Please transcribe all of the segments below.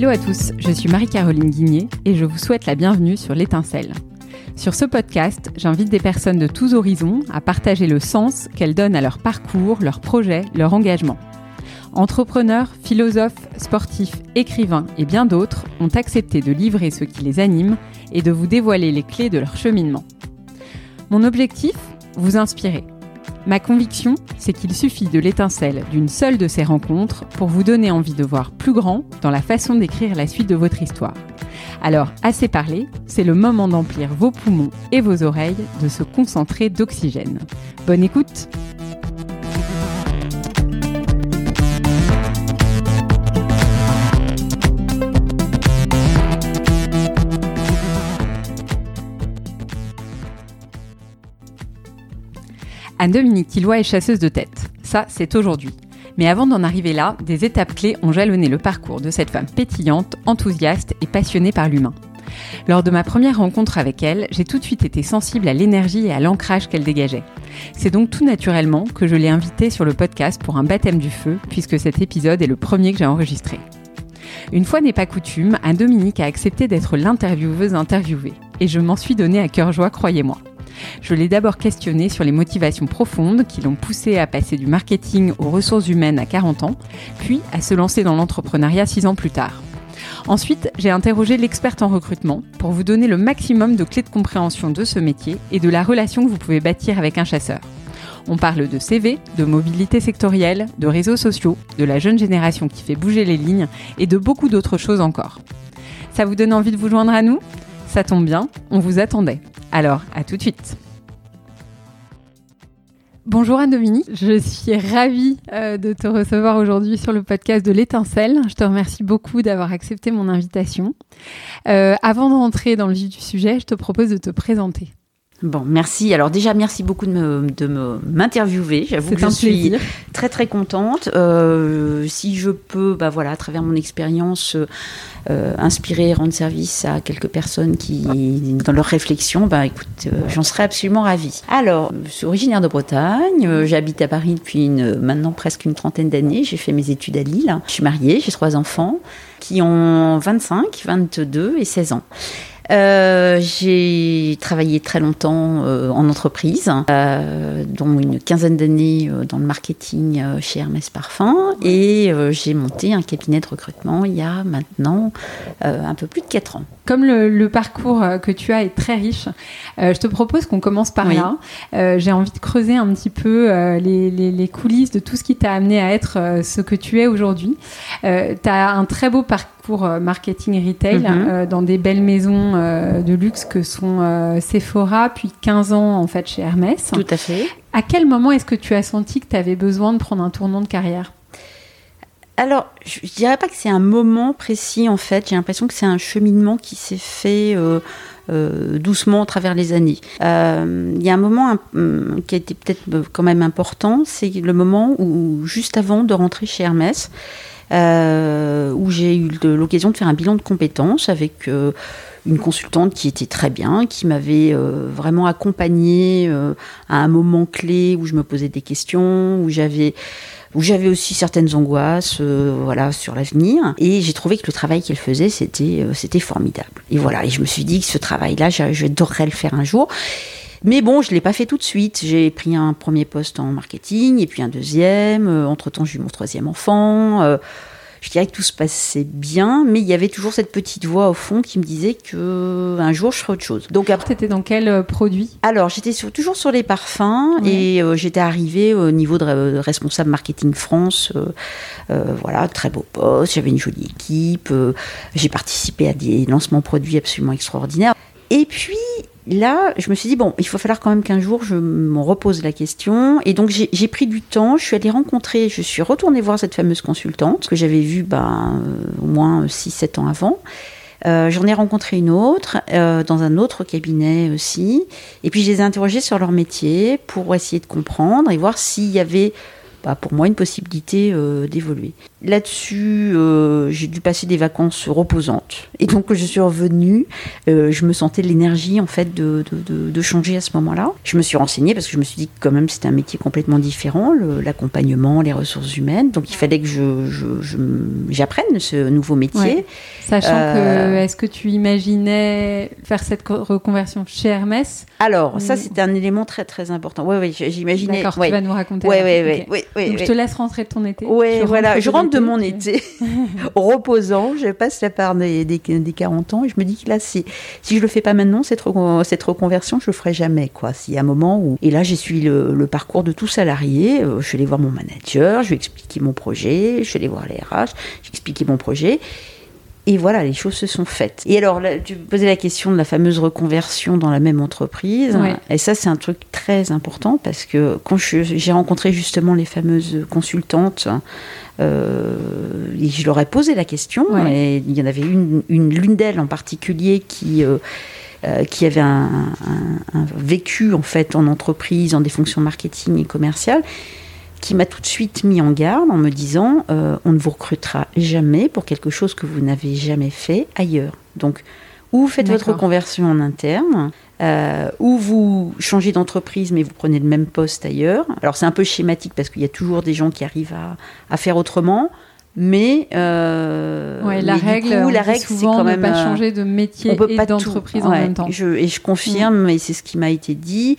Hello à tous, je suis Marie-Caroline Guigné et je vous souhaite la bienvenue sur l'étincelle. Sur ce podcast, j'invite des personnes de tous horizons à partager le sens qu'elles donnent à leur parcours, leurs projets, leur engagement. Entrepreneurs, philosophes, sportifs, écrivains et bien d'autres ont accepté de livrer ce qui les anime et de vous dévoiler les clés de leur cheminement. Mon objectif Vous inspirer. Ma conviction, c'est qu'il suffit de l'étincelle d'une seule de ces rencontres pour vous donner envie de voir plus grand dans la façon d'écrire la suite de votre histoire. Alors, assez parlé, c'est le moment d'emplir vos poumons et vos oreilles de se concentrer d'oxygène. Bonne écoute Anne-Dominique Tillois est chasseuse de tête. Ça, c'est aujourd'hui. Mais avant d'en arriver là, des étapes clés ont jalonné le parcours de cette femme pétillante, enthousiaste et passionnée par l'humain. Lors de ma première rencontre avec elle, j'ai tout de suite été sensible à l'énergie et à l'ancrage qu'elle dégageait. C'est donc tout naturellement que je l'ai invitée sur le podcast pour un baptême du feu, puisque cet épisode est le premier que j'ai enregistré. Une fois n'est pas coutume, Anne-Dominique a accepté d'être l'intervieweuse interviewée. Et je m'en suis donné à cœur joie, croyez-moi. Je l'ai d'abord questionné sur les motivations profondes qui l'ont poussé à passer du marketing aux ressources humaines à 40 ans, puis à se lancer dans l'entrepreneuriat 6 ans plus tard. Ensuite, j'ai interrogé l'experte en recrutement pour vous donner le maximum de clés de compréhension de ce métier et de la relation que vous pouvez bâtir avec un chasseur. On parle de CV, de mobilité sectorielle, de réseaux sociaux, de la jeune génération qui fait bouger les lignes et de beaucoup d'autres choses encore. Ça vous donne envie de vous joindre à nous? Ça tombe bien, on vous attendait. Alors, à tout de suite. Bonjour Anne-Dominique, je suis ravie euh, de te recevoir aujourd'hui sur le podcast de l'étincelle. Je te remercie beaucoup d'avoir accepté mon invitation. Euh, avant d'entrer dans le vif du sujet, je te propose de te présenter. Bon, merci. Alors déjà, merci beaucoup de, me, de m'interviewer. J'avoue que je suis très très contente. Euh, si je peux, bah voilà, à travers mon expérience, euh, inspirer, rendre service à quelques personnes qui, dans leur réflexion, bah écoute, euh, j'en serais absolument ravie. Alors, je suis originaire de Bretagne. Euh, j'habite à Paris depuis une, maintenant presque une trentaine d'années. J'ai fait mes études à Lille. Je suis mariée, j'ai trois enfants qui ont 25, 22 et 16 ans. Euh, j'ai travaillé très longtemps euh, en entreprise, euh, dont une quinzaine d'années dans le marketing chez Hermès Parfum, et j'ai monté un cabinet de recrutement il y a maintenant un peu plus de 4 ans. Comme le, parcours que tu as est très riche, je te propose qu'on commence par là. j'ai envie de creuser un petit peu les, les, coulisses de tout ce qui t'a amené à être ce que tu es aujourd'hui. tu as un très beau parcours pour euh, marketing retail mhm. euh, dans des belles maisons euh, de luxe que sont Sephora, puis 15 ans en fait chez Hermès. Tout à fait. À quel moment est-ce que tu as senti que tu avais besoin de prendre un tournant de carrière? Alors, je, ne dirais pas que c'est un moment précis en fait. J'ai l'impression que c'est un cheminement qui s'est fait doucement à travers les années. Il y a un moment qui a été peut-être quand même important, c'est le moment où juste avant de rentrer chez Hermès, euh, où j'ai eu l'occasion de faire un bilan de compétences avec euh, une consultante qui était très bien, qui m'avait euh, vraiment accompagnée à un moment clé où je me posais des questions, où j'avais où j'avais aussi certaines angoisses voilà sur l'avenir. Et j'ai trouvé que le travail qu'elle faisait c'était c'était formidable. Et voilà. Et je me suis dit que ce travail là j'adorerais le faire un jour mais bon, je ne l'ai pas fait tout de suite. J'ai pris un premier poste en marketing et puis un deuxième. Euh, entre-temps, j'ai eu mon troisième enfant. Euh, je dirais que tout se passait bien, mais il y avait toujours cette petite voix au fond qui me disait que un jour je ferais autre chose. Donc après, étais dans quel euh, produit? Alors j'étais toujours sur les parfums et j'étais arrivée au niveau de, responsable marketing France. voilà, très beau poste. J'avais une jolie équipe. j'ai participé à des lancements produits absolument extraordinaires. Et puis là, je me suis dit, bon, il faut falloir quand même qu'un jour je m'en repose la question. Et donc, j'ai pris du temps, je suis allée rencontrer, je suis retournée voir cette fameuse consultante que j'avais vue ben, au moins 6-7 ans avant. Euh, J'en ai rencontré une autre euh, dans un autre cabinet aussi. Et puis, je les ai interrogées sur leur métier pour essayer de comprendre et voir s'il y avait bah, pour moi une possibilité d'évoluer. Là-dessus, j'ai dû passer des vacances reposantes. Et donc, je suis revenue. je me sentais l'énergie, en fait, de, de, changer à ce moment-là. Je me suis renseignée parce que je me suis dit que, quand même, c'était un métier complètement différent, l'accompagnement, les ressources humaines. Donc, il fallait que j'apprenne je, ce nouveau métier. Sachant que, est-ce que tu imaginais faire cette reconversion chez Hermès? Alors, ça, c'était un élément très, très important. Oui, oui, j'imaginais. D'accord, tu vas nous raconter. Oui, oui, oui, oui. Donc, je te laisse rentrer de ton été. Oui, voilà. Je rentre de mon été, reposant. Je passe la part des, des, 40 ans et je me dis que là, si, si je le fais pas maintenant, cette, cette reconversion, je le ferai jamais, quoi. S'il y a un moment où. Et là, j'ai suivi le, parcours de tout salarié. Euh, je suis allée voir mon manager, je lui ai expliqué mon projet, je suis allée voir les RH, j'ai expliqué mon projet. Et voilà, les choses se sont faites. Et alors, tu posais la question de la fameuse reconversion dans la même entreprise. Et ça, c'est un truc très important parce que quand j'ai rencontré justement les fameuses consultantes, euh, je leur ai posé la question. Et il y en avait une, l'une d'elles en particulier qui. Euh, euh, qui avait un, un, vécu en fait en entreprise, en des fonctions marketing et commerciales, qui m'a tout de suite mis en garde en me disant euh, on ne vous recrutera jamais pour quelque chose que vous n'avez jamais fait ailleurs. Donc, ou vous faites votre conversion en interne, euh, ou vous changez d'entreprise mais vous prenez le même poste ailleurs. Alors c'est un peu schématique parce qu'il y a toujours des gens qui arrivent à, faire autrement. Mais, euh, la, règle, la règle, c'est quand même pas changer de métier et d'entreprise en même temps. et je confirme, mm. et c'est ce qui m'a été dit.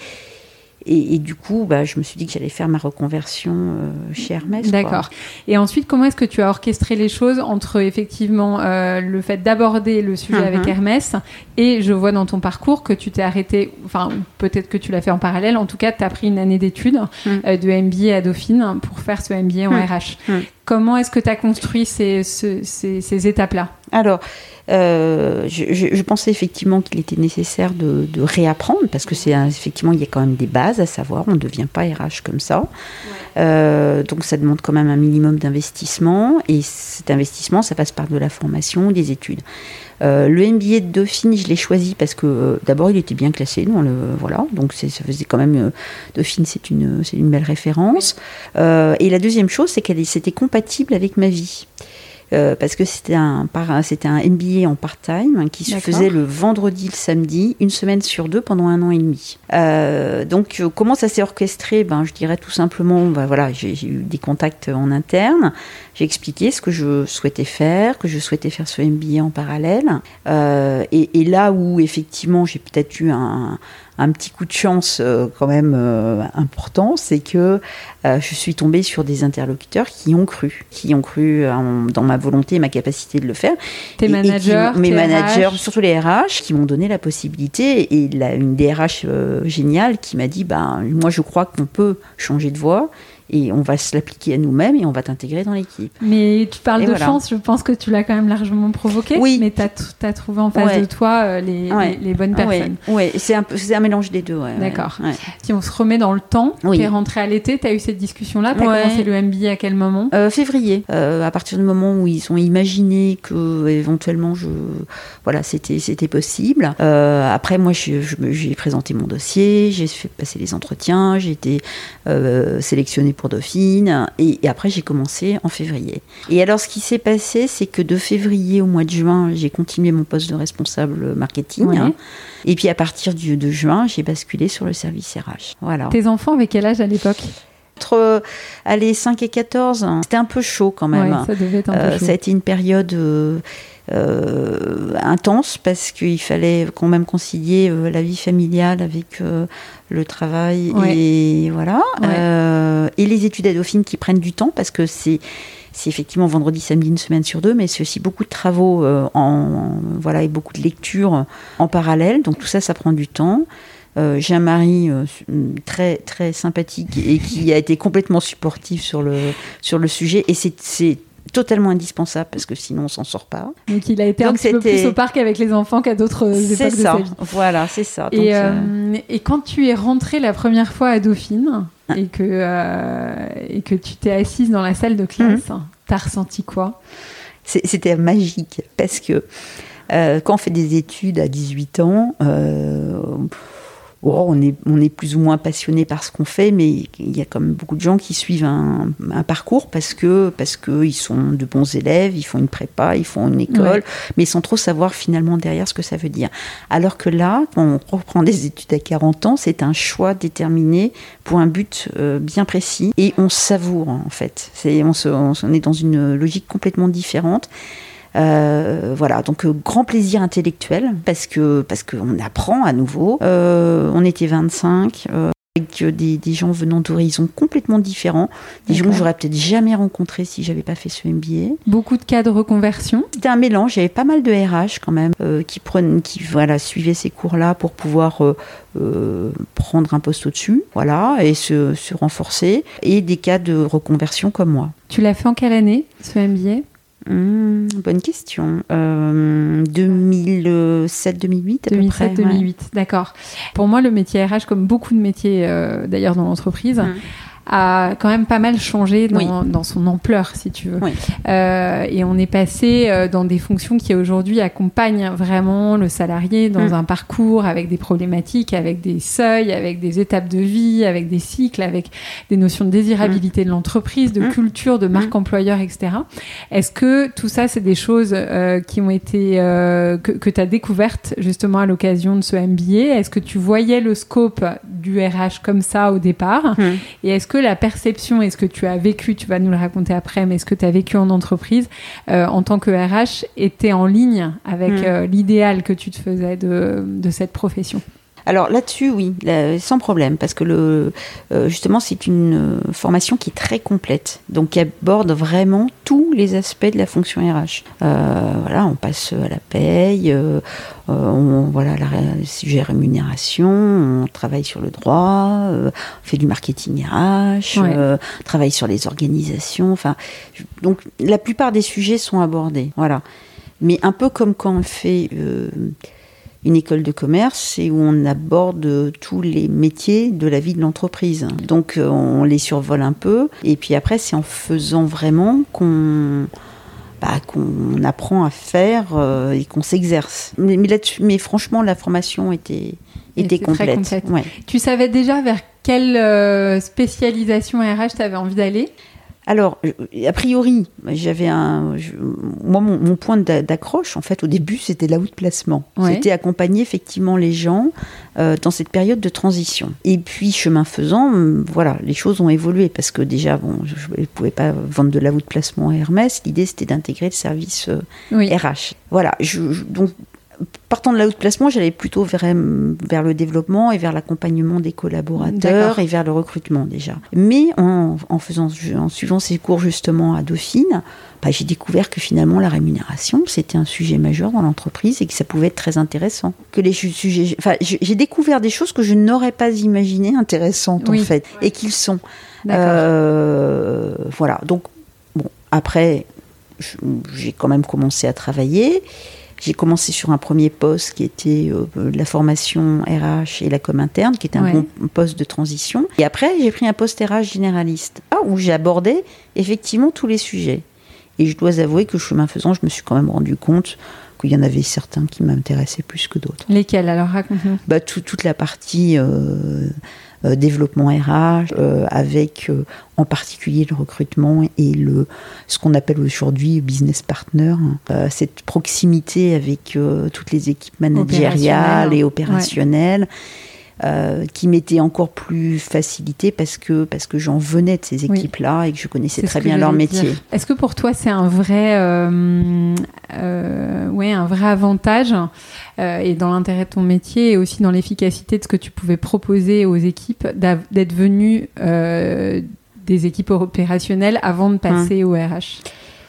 Et, du coup, bah, je me suis dit que j'allais faire ma reconversion euh, chez Hermès. D'accord. Et ensuite, comment est-ce que tu as orchestré les choses entre effectivement euh, le fait d'aborder le sujet avec mhm. Hermès et je vois dans ton parcours que tu t'es arrêté, enfin peut-être que tu l'as fait en parallèle, en tout cas tu as pris une année d'études mhm. euh, de MBA à Dauphine pour faire ce MBA en RH. Comment est-ce que tu as construit ces, ces, ces étapes-là? Alors, euh, je, pensais effectivement qu'il était nécessaire de, réapprendre parce que c'est effectivement il y a quand même des bases à savoir. On ne devient pas RH comme ça. Euh, donc ça demande quand même un minimum d'investissement et cet investissement ça passe par de la formation, des études. Euh, le MBA de Dauphine, je l'ai choisi parce que d'abord il était bien classé, le, voilà, donc ça faisait quand même Dauphine, c'est une, belle référence. et la deuxième chose, c'est qu'elle c'était compatible avec ma vie. Euh, parce que c'était un, c'était un MBA en part-time qui se faisait le vendredi, le samedi, une semaine sur deux pendant un an et demi. Euh, donc, euh, comment ça s'est orchestré? Ben, Je dirais tout simplement, ben, voilà, j'ai, eu des contacts en interne, j'ai expliqué ce que je souhaitais faire, que je souhaitais faire ce MBA en parallèle. et, et, là où, effectivement, j'ai peut-être eu un un petit coup de chance euh, quand même euh, important, c'est que euh, je suis tombée sur des interlocuteurs qui ont cru, qui ont cru dans ma volonté et ma capacité de le faire. Tes managers, mes managers, surtout les RH, qui m'ont donné la possibilité et une DRH géniale qui m'a dit, ben moi je crois qu'on peut changer de voie et on va se l'appliquer à nous-mêmes et on va t'intégrer dans l'équipe. Mais tu parles de chance, je pense que tu l'as quand même largement provoqué. Oui. Mais tu as, trouvé en face de toi euh, les, les, bonnes personnes. Oui, c'est un, un, mélange des deux. D'accord. Si on se remet dans le temps, tu es rentré à l'été, tu as eu cette discussion-là, tu as commencé le MBA à quel moment? Euh, Février. Euh, à partir du moment où ils ont imaginé que éventuellement je, voilà, c'était c'était possible. après, moi, j'ai présenté mon dossier, j'ai fait passer les entretiens, j'ai été sélectionnée pour Dauphine. Et, après, j'ai commencé en février. Et alors, ce qui s'est passé, c'est que de février au mois de juin, j'ai continué mon poste de responsable marketing. Hein. Et puis, à partir du, de juin, j'ai basculé sur le service RH. Voilà. Tes enfants, avec quel âge à l'époque? Entre allez, 5 et 14, c'était un peu chaud quand même. ça devait être un peu euh, Ça a été une période euh, euh, intense parce qu'il fallait quand même concilier euh, la vie familiale avec euh, le travail et voilà et les études à Dauphine qui prennent du temps parce que c'est c'est effectivement vendredi, samedi, une semaine sur deux, mais c'est aussi beaucoup de travaux en, voilà, et beaucoup de lectures en parallèle. Donc tout ça, ça prend du temps. J'ai un mari très très sympathique et qui a été complètement supportif sur le sur le sujet. Et c'est totalement indispensable parce que sinon on s'en sort pas. Donc il a été un petit peu plus au parc avec les enfants qu'à d'autres époques ça. de sa vie. Voilà, c'est ça. et, euh, euh, et, quand tu es rentrée la première fois à Dauphine ah. et, que, euh, et que tu t'es assise dans la salle de classe, mhm. t'as ressenti quoi? C'était magique parce que quand on fait des études à 18 ans, oh, on, est, on est plus ou moins passionné par ce qu'on fait, mais il y a quand même beaucoup de gens qui suivent un, parcours parce que parce qu'ils sont de bons élèves, ils font une prépa, ils font une école, mais sans trop savoir finalement derrière ce que ça veut dire. Alors que là, quand on reprend des études à 40 ans, c'est un choix déterminé pour un but euh, bien précis et on savoure en fait. C'est, on, on est dans une logique complètement différente. Euh, voilà, donc euh, grand plaisir intellectuel parce que parce qu'on apprend à nouveau. Euh, on était 25 avec des, des, gens venant d'horizons complètement différents, des gens que j'aurais peut-être jamais rencontrés si j'avais pas fait ce MBA. Beaucoup de cas de reconversion. C'était un mélange. Il y avait pas mal de RH quand même qui prenaient, qui voilà suivaient ces cours-là pour pouvoir prendre un poste au-dessus, voilà, et se, se renforcer, et des cas de reconversion comme moi. Tu l'as fait en quelle année ce MBA Hmm, bonne question. 2007-2008 2007-2008, d'accord. Pour moi, le métier RH, comme beaucoup de métiers euh, d'ailleurs dans l'entreprise, hmm a quand même pas mal changé dans, dans son ampleur, si tu veux. Euh, et on est passé euh, dans des fonctions qui aujourd'hui accompagnent vraiment le salarié dans mm. un parcours avec des problématiques, avec des seuils, avec des étapes de vie, avec des cycles, avec des notions de désirabilité mm. de l'entreprise, de mm. culture, de marque employeur, etc. Est-ce que tout ça, c'est des choses euh, qui ont été euh, que, que tu as découvertes justement à l'occasion de ce MBA Est-ce que tu voyais le scope du RH comme ça au départ? Et est-ce que la perception et ce que tu as vécu, tu vas nous le raconter après, mais ce que tu as vécu en entreprise euh, en tant que RH était en ligne avec mm. euh, l'idéal que tu te faisais de, de cette profession alors là-dessus, oui, sans problème, parce que le, euh, justement, c'est une formation qui est très complète, donc qui aborde vraiment tous les aspects de la fonction RH. Euh, voilà, on passe à la paye, euh, on, voilà, la, sujet rémunération, on travaille sur le droit, on fait du marketing RH, on travaille sur les organisations. Enfin, donc la plupart des sujets sont abordés. Voilà, mais un peu comme quand on fait une école de commerce, c'est où on aborde tous les métiers de la vie de l'entreprise. Donc euh, on les survole un peu, et puis après c'est en faisant vraiment qu'on bah, qu'on apprend à faire euh, et qu'on s'exerce. Mais, mais, franchement, la formation était, était, complète. Tu savais déjà vers quelle euh, spécialisation RH tu avais envie d'aller? Alors, a priori, j'avais un. moi, mon, point d'accroche, en fait, au début, c'était l'outplacement. placement. C'était accompagner effectivement les gens euh, dans cette période de transition. Et puis, chemin faisant, voilà, les choses ont évolué parce que déjà, bon, je ne pouvais pas vendre de l'out placement à Hermès. L'idée, c'était d'intégrer le service RH. Euh, voilà. Je, donc, partant de la haute placement, j'allais plutôt vers, vers le développement et vers l'accompagnement des collaborateurs et vers le recrutement déjà. Mais en, faisant, en suivant ces cours justement à Dauphine, bah, j'ai découvert que finalement la rémunération c'était un sujet majeur dans l'entreprise et que ça pouvait être très intéressant. Que les sujets, enfin, j'ai découvert des choses que je n'aurais pas imaginées intéressantes en fait et qu'ils sont. Euh, voilà. Donc bon, après, j'ai quand même commencé à travailler. J'ai commencé sur un premier poste qui était euh, la formation RH et la com interne, qui était un bon poste de transition. Et après, j'ai pris un poste RH généraliste, ah, où j'ai abordé effectivement tous les sujets. Et je dois avouer que chemin faisant, je me suis quand même rendu compte qu'il y en avait certains qui m'intéressaient plus que d'autres. Lesquels? Alors raconte-nous. Bah, toute la partie euh, euh, développement RH, euh, avec euh, en particulier le recrutement et le, ce qu'on appelle aujourd'hui business partner, hein. cette proximité avec toutes les équipes managériales et opérationnelles. Qui m'était encore plus facilité parce que, parce que j'en venais de ces équipes-là et que je connaissais très bien leur métier. Est-ce que pour toi c'est un vrai, ouais, un vrai avantage euh, et dans l'intérêt de ton métier et aussi dans l'efficacité de ce que tu pouvais proposer aux équipes d'être venu euh, des équipes opérationnelles avant de passer au RH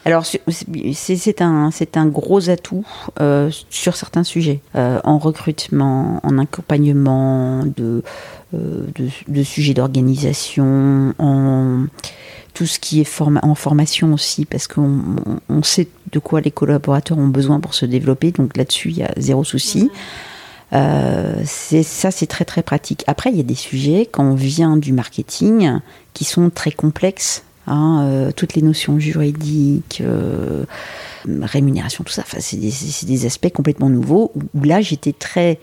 alors c'est un, un gros atout euh, sur certains sujets, en recrutement, en accompagnement de, de, de sujets d'organisation, en tout ce qui est en formation aussi, parce qu'on on sait de quoi les collaborateurs ont besoin pour se développer, donc là-dessus, il y a zéro souci. Euh, c'est ça, c'est très très pratique. Après, il y a des sujets quand on vient du marketing qui sont très complexes. Hein, euh, toutes les notions juridiques, euh, rémunération, tout ça. Enfin, c'est des, des, aspects complètement nouveaux. Où là, j'étais très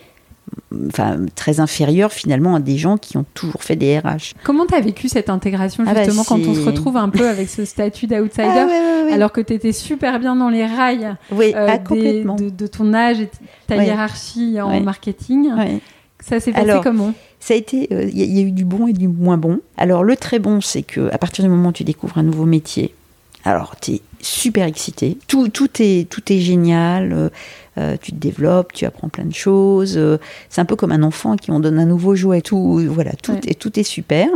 enfin, très inférieur finalement à des gens qui ont toujours fait des RH. Comment tu as vécu cette intégration Ah bah, justement quand on se retrouve un peu avec ce statut d'outsider Ah, ouais, ouais, ouais. alors que tu étais super bien dans les rails oui, euh, ah, des- de, de ton âge et ta hiérarchie en marketing. Ça s'est passé comment? Ça a été, euh, il y, a- il y a eu du bon et du moins bon. Alors le très bon, c'est que à partir du moment où tu découvres un nouveau métier, alors tu es super excité. Tout, tout est, tout est génial. euh, euh, tu te développes, tu apprends plein de choses. euh, c'est un peu comme un enfant qui on donne un nouveau jouet. Tout, voilà, tout, Ouais. est, tout est super.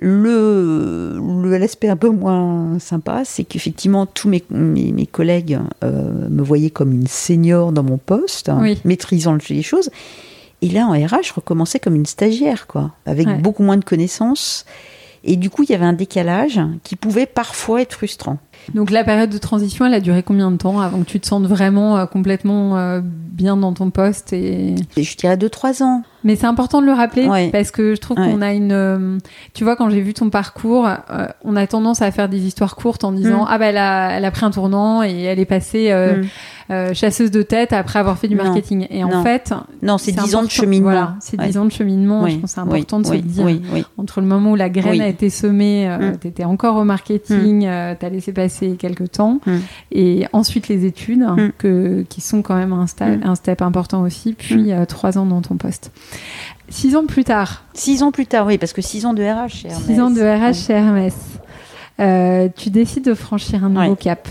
Le l'aspect un peu moins sympa, c'est qu'effectivement tous mes, mes, mes collègues me voyaient comme une senior dans mon poste, hein, Oui. maîtrisant les choses. Et là, en RH, je recommençais comme une stagiaire, quoi, avec Ouais. beaucoup moins de connaissances. Et du coup, il y avait un décalage qui pouvait parfois être frustrant. Donc la période de transition, elle a duré combien de temps avant que tu te sentes vraiment euh, complètement euh, bien dans ton poste et... Je dirais 2-3 ans. Mais c'est important de le rappeler Ouais. parce que je trouve Ouais. qu'on a une. euh, tu vois, quand j'ai vu ton parcours, euh, on a tendance à faire des histoires courtes en disant Mm. ah bah elle a, elle a pris un tournant et elle est passée euh, Mm. chasseuse de tête après avoir fait du Non. marketing. Et en Non. fait, Non, c'est 10 ans de cheminement. Voilà, c'est Ouais. 10 ans de cheminement. Oui, Je pense que c'est important de se le dire. Entre le moment où la graine a été semée, euh, Mm. tu étais encore au marketing, euh, tu as laissé passer quelques temps. Mm. Et ensuite les études, Mm. que, qui sont quand même un, sta- Mm. un step important aussi. Puis euh, trois ans dans ton poste. Six ans plus tard, 6 ans plus tard, oui, parce que 6 ans de RH chez Hermès. 6 ans de RH Ouais. chez Hermès, euh, tu décides de franchir un nouveau Ouais. cap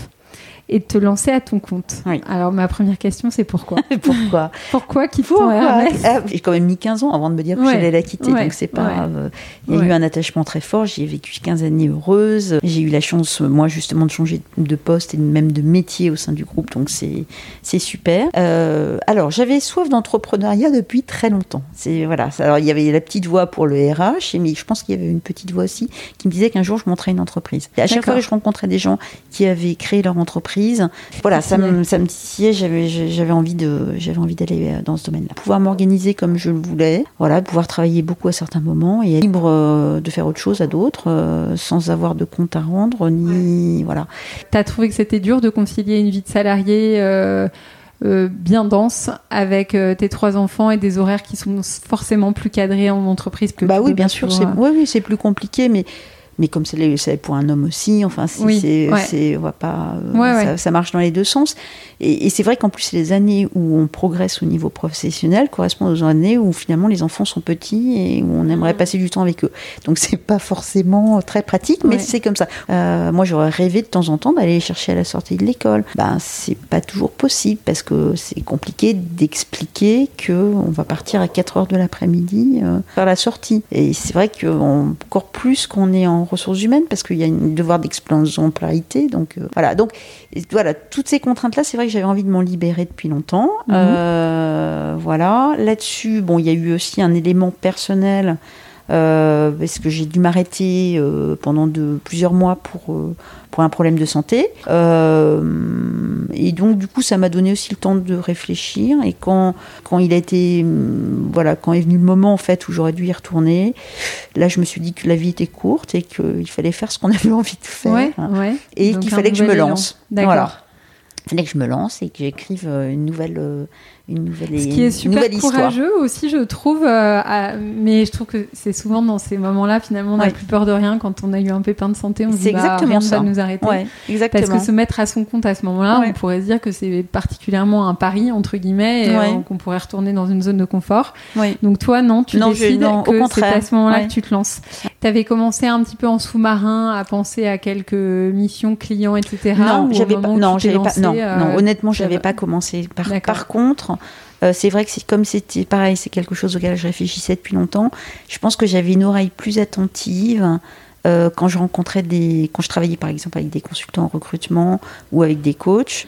et de te lancer à ton compte. Oui. Alors ma première question c'est pourquoi Pourquoi Pourquoi quitter Hermès Ah, J'ai quand même mis 15 ans avant de me dire que Ouais. j'allais la quitter, Ouais. donc c'est pas. Ouais. euh, il y a eu un attachement très fort. J'y ai vécu 15 années heureuses. J'ai eu la chance, moi, justement, de changer de poste et même de métier au sein du groupe, donc c'est c'est super. Euh, alors, j'avais soif d'entrepreneuriat depuis très longtemps. C'est voilà. Alors, il y avait la petite voix pour le RH, mais je pense qu'il y avait une petite voix aussi qui me disait qu'un jour je monterais une entreprise. Et à chaque fois que je rencontrais des gens qui avaient créé leur entreprise, voilà, ça me, ça me titillait. J'avais, j'avais envie de, j'avais envie d'aller euh, dans ce domaine-là. Pouvoir m'organiser comme je le voulais, voilà, pouvoir travailler beaucoup à certains moments et être libre euh, de faire autre chose à d'autres, euh, sans avoir de compte à rendre ni, voilà. T'as trouvé que c'était dur de concilier une vie de salarié euh, euh, bien dense avec euh, tes trois enfants et des horaires qui sont forcément plus cadrés en entreprise que Bah tu oui, bien sûr, c'est, euh, oui, oui, c'est plus compliqué, mais. Mais comme c'est pour un homme aussi, enfin, c'est, Oui, c'est, ouais. c'est- on va pas, euh, Ouais, ça, ouais. ça marche dans les deux sens. Et, et c'est vrai qu'en plus, les années où on progresse au niveau professionnel correspondent aux années où finalement les enfants sont petits et où on aimerait Mhm. passer du temps avec eux. Donc c'est pas forcément très pratique, mais c'est comme ça. Euh, moi, j'aurais rêvé de temps en temps d'aller les chercher à la sortie de l'école. Ben, c'est pas toujours possible parce que c'est compliqué d'expliquer que on va partir à 4 heures de l'après-midi euh, faire la sortie. Et c'est vrai que encore plus qu'on est en ressources humaines parce qu'il y a un devoir d'exemplarité. Donc euh, voilà. Donc voilà, toutes ces contraintes-là, c'est vrai que j'avais envie de m'en libérer depuis longtemps. Mhm. Euh, voilà. Là-dessus, bon, il y a eu aussi un élément personnel. Euh, parce que j'ai dû m'arrêter euh, pendant de, plusieurs mois pour, euh, pour un problème de santé. Euh, et donc, du coup, ça m'a donné aussi le temps de réfléchir. Et quand, quand il a été, hum, voilà, quand est venu le moment en fait où j'aurais dû y retourner, là, je me suis dit que la vie était courte et qu'il fallait faire ce qu'on avait envie de faire. Ouais, ouais. Et qu'il fallait que je me lance. D'accord. Voilà. Fallait que je me lance et que j'écrive euh, une nouvelle, euh, une nouvelle, Ce qui est super histoire. courageux aussi, je trouve. euh, à- mais je trouve que c'est souvent dans ces moments-là, finalement, on n'a Ouais. plus peur de rien. Quand on a eu un pépin de santé, on se dit bah, rien ne va nous arrêter. Ouais, exactement. Parce que se mettre à son compte à ce moment-là, Ouais. on pourrait se dire que c'est particulièrement un pari, entre guillemets, et euh, qu'on pourrait retourner dans une zone de confort. Donc toi, non, tu Non, je- décides non, que c'est à ce moment-là que tu te lances. Tu avais commencé un petit peu en sous-marin à penser à quelques missions clients, etc. Non, j'avais pas. Non, j'avais pas. Non, euh, non, honnêtement, j'avais va. pas commencé. Par, contre, euh, c'est vrai que c'est comme c'était pareil, c'est quelque chose auquel je réfléchissais depuis longtemps. Je pense que j'avais une oreille plus attentive. euh, quand je rencontrais des, quand je travaillais par exemple avec des consultants en recrutement ou avec des coachs,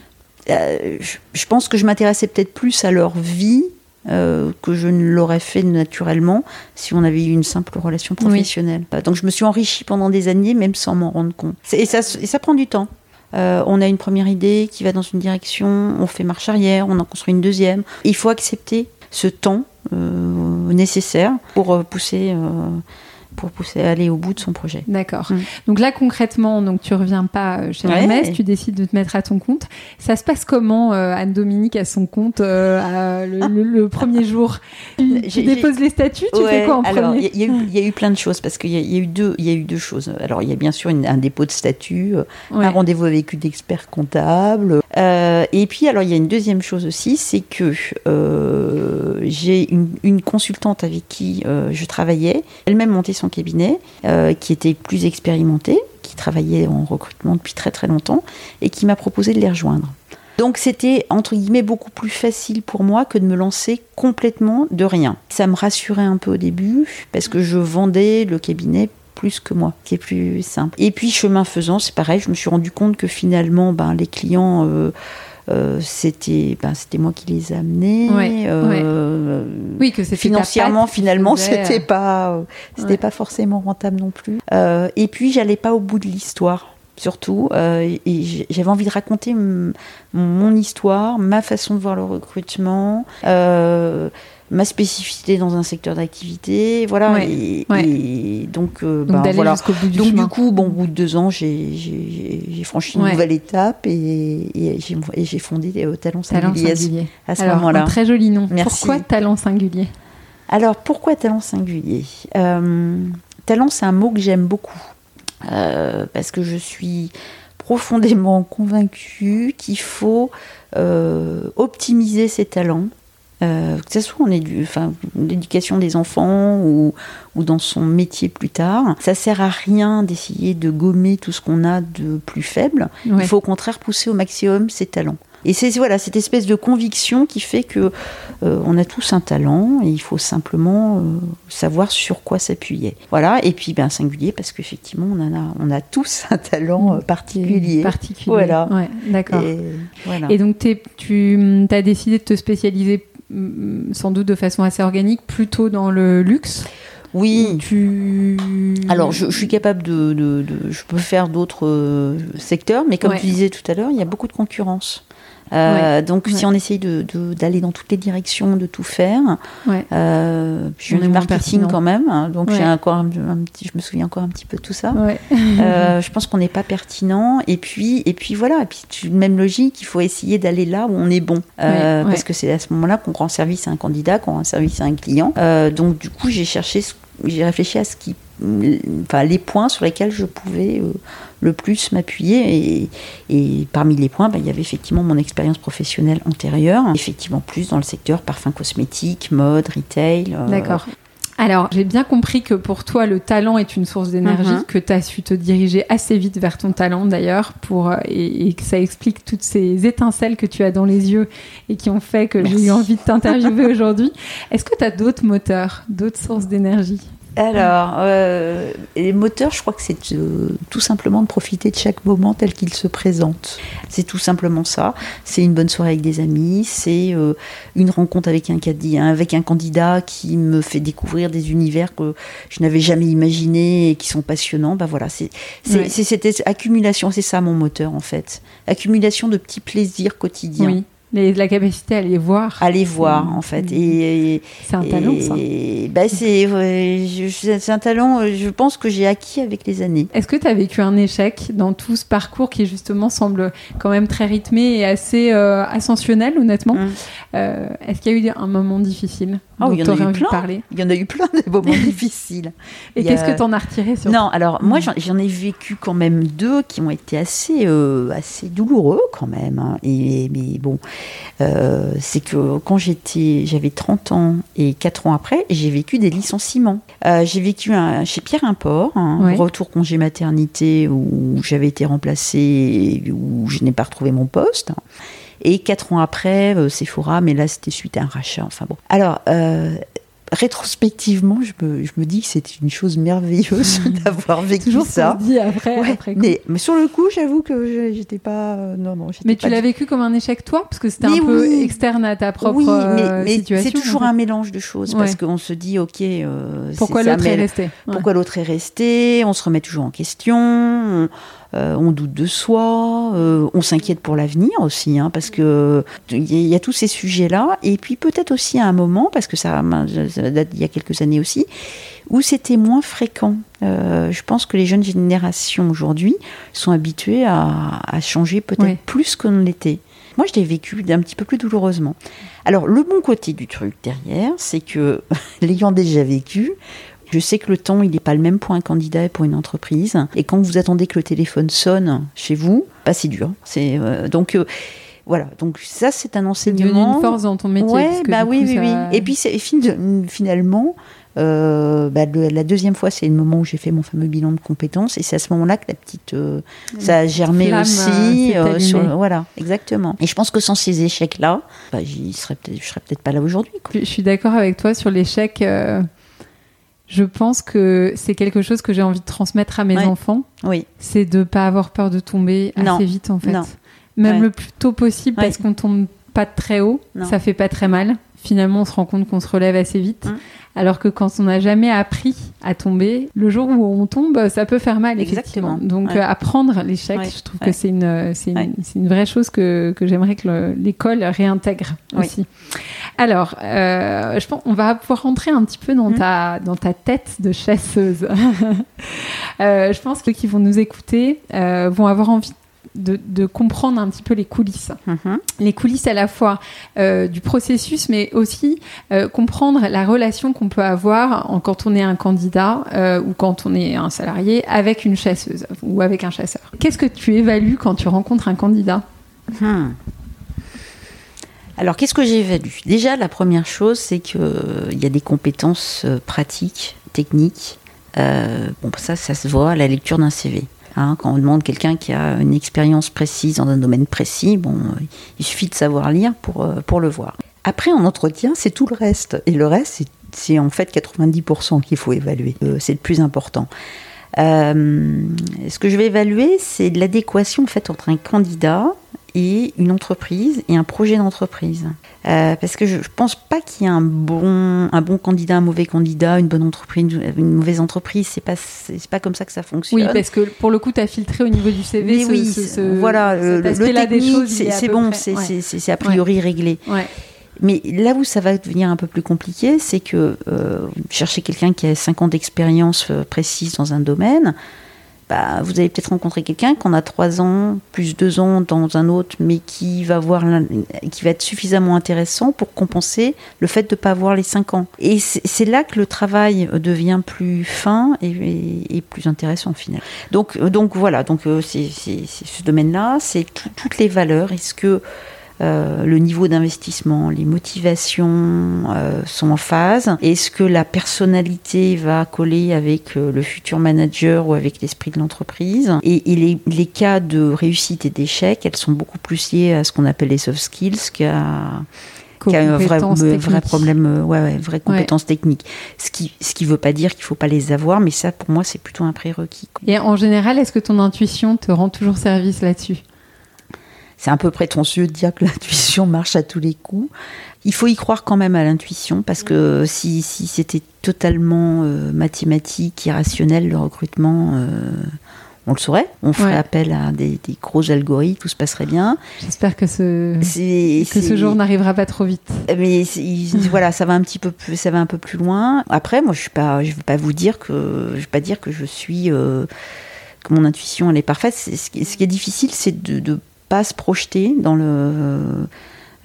je, je pense que je m'intéressais peut-être plus à leur vie euh, que je ne l'aurais fait naturellement si on avait eu une simple relation professionnelle. Euh, Donc je me suis enrichie pendant des années, même sans m'en rendre compte. Et ça, et ça prend du temps. Euh, on a une première idée qui va dans une direction, on fait marche arrière, on en construit une deuxième. Il faut accepter ce temps euh, nécessaire pour pousser, pour pousser, aller au bout de son projet. D'accord. Mm. Donc là, concrètement, donc tu reviens pas euh, chez Hermès, tu décides de te mettre à ton compte. Ça se passe comment, euh, Anne-Dominique, à son compte euh, le, premier jour Tu, déposes les statuts Tu fais quoi en premier Il y, a eu plein de choses parce qu'il y, a eu deux, il y a eu deux choses. Alors il y a bien sûr un dépôt de statut, un rendez-vous avec une expert comptable, et puis alors il y a une deuxième chose aussi, c'est que j'ai une, consultante avec qui je travaillais, elle-même monté son cabinet, euh, qui était plus expérimenté, qui travaillait en recrutement depuis très très longtemps, et qui m'a proposé de les rejoindre. Donc c'était entre guillemets beaucoup plus facile pour moi que de me lancer complètement de rien. Ça me rassurait un peu au début parce que je vendais le cabinet plus que moi, qui est plus simple. Et puis chemin faisant, c'est pareil, je me suis rendu compte que finalement, ben, les clients euh, euh, c'était ben, c'était moi qui les amenais. Euh, oui, que c'est financièrement finalement c'était pas c'était pas forcément rentable non plus. Euh, et puis j'allais pas au bout de l'histoire surtout. et j'avais envie de raconter mon histoire, ma façon de voir le recrutement, ma spécificité dans un secteur d'activité, voilà. Et, donc, euh, ben, voilà. Du donc du coup, bon, au bout de deux ans, j'ai franchi une nouvelle étape et, j'ai fondé euh, Talent Singulier, à ce moment-là. Très joli nom. Merci. Pourquoi Talent Singulier Alors pourquoi Talent Singulier euh, Talent, c'est un mot que j'aime beaucoup parce que je suis profondément convaincue qu'il faut optimiser ses talents euh, que ce soit en enfin, l'éducation des enfants ou, ou, dans son métier plus tard. Ça sert à rien d'essayer de gommer tout ce qu'on a de plus faible. Il faut au contraire pousser au maximum ses talents. Et c'est voilà cette espèce de conviction qui fait que euh, on a tous un talent et il faut simplement euh, savoir sur quoi s'appuyer. Voilà. Et puis ben singulier parce qu'effectivement on en a on a tous un talent particulier. Particulier. Voilà. Ouais, D'accord. Et, voilà. et, donc tu as décidé de te spécialiser sans doute de façon assez organique, plutôt dans le luxe. Oui. Tu... Alors, je, suis capable de, Je peux faire d'autres euh, secteurs, mais comme tu disais tout à l'heure, il y a beaucoup de concurrence. Euh, donc, si on essaye d'aller dans toutes les directions, de tout faire, euh, je suis du marketing quand même, hein, donc j'ai encore un, petit, je me souviens encore un petit peu de tout ça. Euh, je pense qu'on n'est pas pertinent. Et puis, et puis voilà, et puis même logique, il faut essayer d'aller là où on est bon, parce que c'est à ce moment-là qu'on rend service à un candidat, qu'on rend service à un client. donc, du coup, j'ai cherché, j'ai réfléchi à ce qui enfin, les points sur lesquels je pouvais euh, le plus m'appuyer. Et, parmi les points, bah, il y avait effectivement mon expérience professionnelle antérieure, effectivement plus dans le secteur parfum cosmétique, mode, retail. Euh, D'accord. Alors, j'ai bien compris que pour toi, le talent est une source d'énergie, mhm. que tu as su te diriger assez vite vers ton talent d'ailleurs, pour euh, et, que ça explique toutes ces étincelles que tu as dans les yeux et qui ont fait que j'ai eu envie de t'interviewer aujourd'hui. Est-ce que tu as d'autres moteurs, d'autres sources d'énergie? Alors, euh, les moteurs, je crois que c'est euh, tout simplement de profiter de chaque moment tel qu'il se présente. C'est tout simplement ça. C'est une bonne soirée avec des amis, c'est euh, une rencontre avec un, avec un candidat qui me fait découvrir des univers que je n'avais jamais imaginés et qui sont passionnants. Ben voilà, c'est cette accumulation, c'est ça mon moteur en fait. Accumulation de petits plaisirs quotidiens. Oui la capacité à les voir. À les voir, en fait. Et, c'est un talent, ça. Bah, c'est, un talent, je pense, que j'ai acquis avec les années. Est-ce que tu as vécu un échec dans tout ce parcours qui, justement, semble quand même très rythmé et assez euh, ascensionnel, honnêtement? Mm. euh, Est-ce qu'il y a eu un moment difficile? Oh, il y en a eu plein. Parler il y en a eu plein de moments difficiles. Et qu'est-ce que tu en as retiré sur Non, alors, moi, mm. j'en, ai vécu quand même deux qui ont été assez, euh, assez douloureux, quand même. Hein. Et, mais bon. Euh, c'est que quand j'étais, j'avais 30 ans et 4 ans après, j'ai vécu des licenciements. Euh, j'ai vécu un, chez Pierre Import, un retour congé maternité où j'avais été remplacée, où je n'ai pas retrouvé mon poste. Et quatre ans après, euh, Sephora, mais là c'était suite à un rachat. Enfin bon. Alors, rétrospectivement, je me, je me dis que c'était une chose merveilleuse d'avoir vécu Toujours ça. dit après, après mais, mais, sur le coup, j'avoue que j'étais pas. Euh, non, non. Mais tu l'as vécu comme un échec toi, parce que c'était un peu externe à ta propre oui, mais, euh, C'est toujours un mélange de choses parce qu'on se dit, ok. Euh, pourquoi l'autre est resté? Pourquoi l'autre est resté? On se remet toujours en question. Euh, on doute de soi, euh, on s'inquiète pour l'avenir aussi, hein, parce que il y, a tous ces sujets-là. Et puis peut-être aussi à un moment, parce que ça, date d'il y a quelques années aussi, où c'était moins fréquent. Euh, je pense que les jeunes générations aujourd'hui sont habituées à, changer peut-être plus qu'on l'était. Moi, je l'ai vécu d'un petit peu plus douloureusement. Alors, le bon côté du truc derrière, c'est que, l'ayant déjà vécu, je sais que le temps, il n'est pas le même pour un candidat et pour une entreprise. Et quand vous attendez que le téléphone sonne chez vous, bah, c'est dur. C'est euh, donc. Euh, voilà, donc ça c'est un enseignement. une force dans ton métier. Ouais, bah oui, oui, oui. Et puis finalement, euh, bah, la deuxième fois, c'est le moment où j'ai fait mon fameux bilan de compétences, et c'est à ce moment-là que la petite, euh, ça a germé aussi. Euh, voilà, exactement. Et je pense que sans ces échecs-là, bah, j'y serais peut-être, je serais peut-être pas là aujourd'hui. Je suis d'accord avec toi sur l'échec. Je pense que c'est quelque chose que j'ai envie de transmettre à mes enfants. Oui. C'est de pas avoir peur de tomber assez vite, en fait. Même le plus tôt possible, parce qu'on tombe pas très haut, ça fait pas très mal. Finalement, on se rend compte qu'on se relève assez vite. Hum. Alors que quand on n'a jamais appris à tomber, le jour où on tombe, ça peut faire mal. Exactement. Donc euh, apprendre l'échec, je trouve que c'est une, c'est une, vraie chose que, que j'aimerais que l'école réintègre aussi. Alors, euh, je pense on va pouvoir rentrer un petit peu dans, mmh. ta, dans ta tête de chasseuse. euh, je pense que ceux qui vont nous écouter euh, vont avoir envie de, comprendre un petit peu les coulisses. Mhm. Les coulisses à la fois euh, du processus, mais aussi euh, comprendre la relation qu'on peut avoir en, quand on est un candidat euh, ou quand on est un salarié avec une chasseuse ou avec un chasseur. Qu'est-ce que tu évalues quand tu rencontres un candidat? Hmm. Alors, qu'est-ce que j'évalue? Déjà, la première chose, c'est qu'il y a des compétences pratiques, techniques. bon, ça, ça se voit à la lecture d'un CV. Hein, quand on demande quelqu'un qui a une expérience précise dans un domaine précis, bon, il suffit de savoir lire pour, euh, pour le voir. Après, en entretien, c'est tout le reste. Et le reste, c'est en fait 90% qu'il faut évaluer. Euh, c'est le plus important. Euh, ce que je vais évaluer, c'est l'adéquation en fait entre un candidat et une entreprise et un projet d'entreprise. Euh, parce que je ne pense pas qu'il y ait un bon, un bon candidat, un mauvais candidat, une bonne entreprise, une mauvaise entreprise. C'est pas, c'est pas comme ça que ça fonctionne. Oui, parce que pour le coup, tu as filtré au niveau du CV. ce, oui, voilà, le, technique, c'est bon, c'est a priori réglé. Mais là où ça va devenir un peu plus compliqué, c'est que euh, chercher quelqu'un qui a 5 ans d'expérience euh, précise dans un domaine, bah, vous allez peut-être rencontrer quelqu'un qui en a 3 ans, plus 2 ans dans un autre, mais qui va, être suffisamment intéressant pour compenser le fait de ne pas avoir les 5 ans. Et c'est là que le travail devient plus fin et, plus intéressant au final. Donc, donc voilà, donc euh, c'est ce domaine-là, c'est toutes les valeurs. Est-ce que euh, le niveau d'investissement, les motivations euh, sont en phase. Est-ce que la personnalité va coller avec euh, le futur manager ou avec l'esprit de l'entreprise? Et, les, les, cas de réussite et d'échec, elles sont beaucoup plus liées à ce qu'on appelle les soft skills qu'à un vrai, vrai problème, ouais, ouais, vraie compétence technique. Ce qui ce qui veut pas dire qu'il faut pas les avoir, mais ça pour moi c'est plutôt un prérequis. Et en général, est-ce que ton intuition te rend toujours service là-dessus? C'est un peu prétentieux de dire que l'intuition marche à tous les coups. Il faut y croire quand même à l'intuition parce que si, si c'était totalement euh, mathématique, irrationnel, le recrutement, euh, on le saurait. On ferait appel à des, gros algorithmes, tout se passerait bien. J'espère que ce, que ce jour n'arrivera pas trop vite. Mais voilà, ça va un petit peu plus, ça va un peu plus loin. Après, moi, je suis pas, je veux pas vous dire que, je vais pas dire que je suis, euh, que mon intuition elle est parfaite. Ce qui, ce qui est difficile, c'est de, de pas se projeter dans le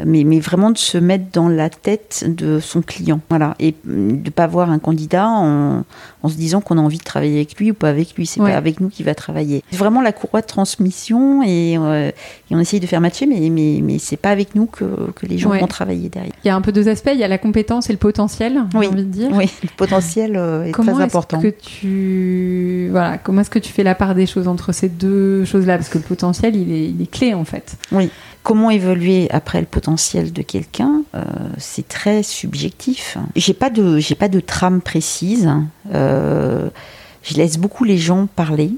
mais, mais, vraiment de se mettre dans la tête de son client. Voilà. Et de ne pas voir un candidat en, en se disant qu'on a envie de travailler avec lui ou pas avec lui. C'est pas avec nous qu'il va travailler. C'est vraiment la courroie de transmission et, euh, et, on essaye de faire matcher, mais, mais, mais c'est pas avec nous que, que les gens vont travailler derrière. Il y a un peu deux aspects. Il y a la compétence et le potentiel, oui. j'ai envie de dire. Oui, le potentiel euh, est très important. Que tu... voilà, comment est-ce que tu fais la part des choses entre ces deux choses-là? Parce que le potentiel, il est, il est clé en fait. Oui. Comment évoluer après le potentiel de quelqu'un euh, C'est très subjectif. J'ai pas de j'ai pas de trame précise. Euh, je laisse beaucoup les gens parler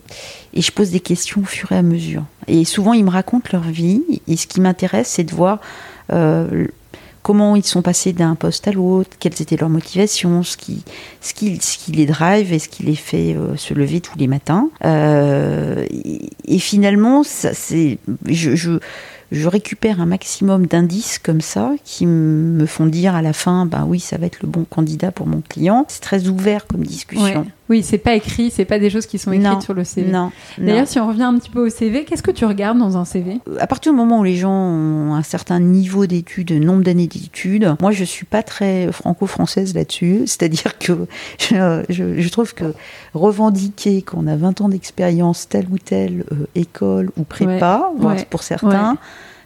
et je pose des questions au fur et à mesure. Et souvent ils me racontent leur vie et ce qui m'intéresse c'est de voir euh, comment ils sont passés d'un poste à l'autre, quelles étaient leurs motivations, ce qui, ce qui, ce qui les drive et ce qui les fait se lever tous les matins. et, finalement, ça, c'est, je, je je récupère un maximum d'indices comme ça qui me font dire à la fin, bah oui, ça va être le bon candidat pour mon client. C'est très ouvert comme discussion. Oui, c'est pas écrit, c'est pas des choses qui sont écrites sur le CV. Non. D'ailleurs, si on revient un petit peu au CV, qu'est-ce que tu regardes dans un CV À partir du moment où les gens ont un certain niveau d'études, nombre d'années d'études, moi je suis pas très franco-française là-dessus. C'est-à-dire que je, trouve que revendiquer qu'on a 20 ans d'expérience telle ou telle euh, école ou prépa, pour certains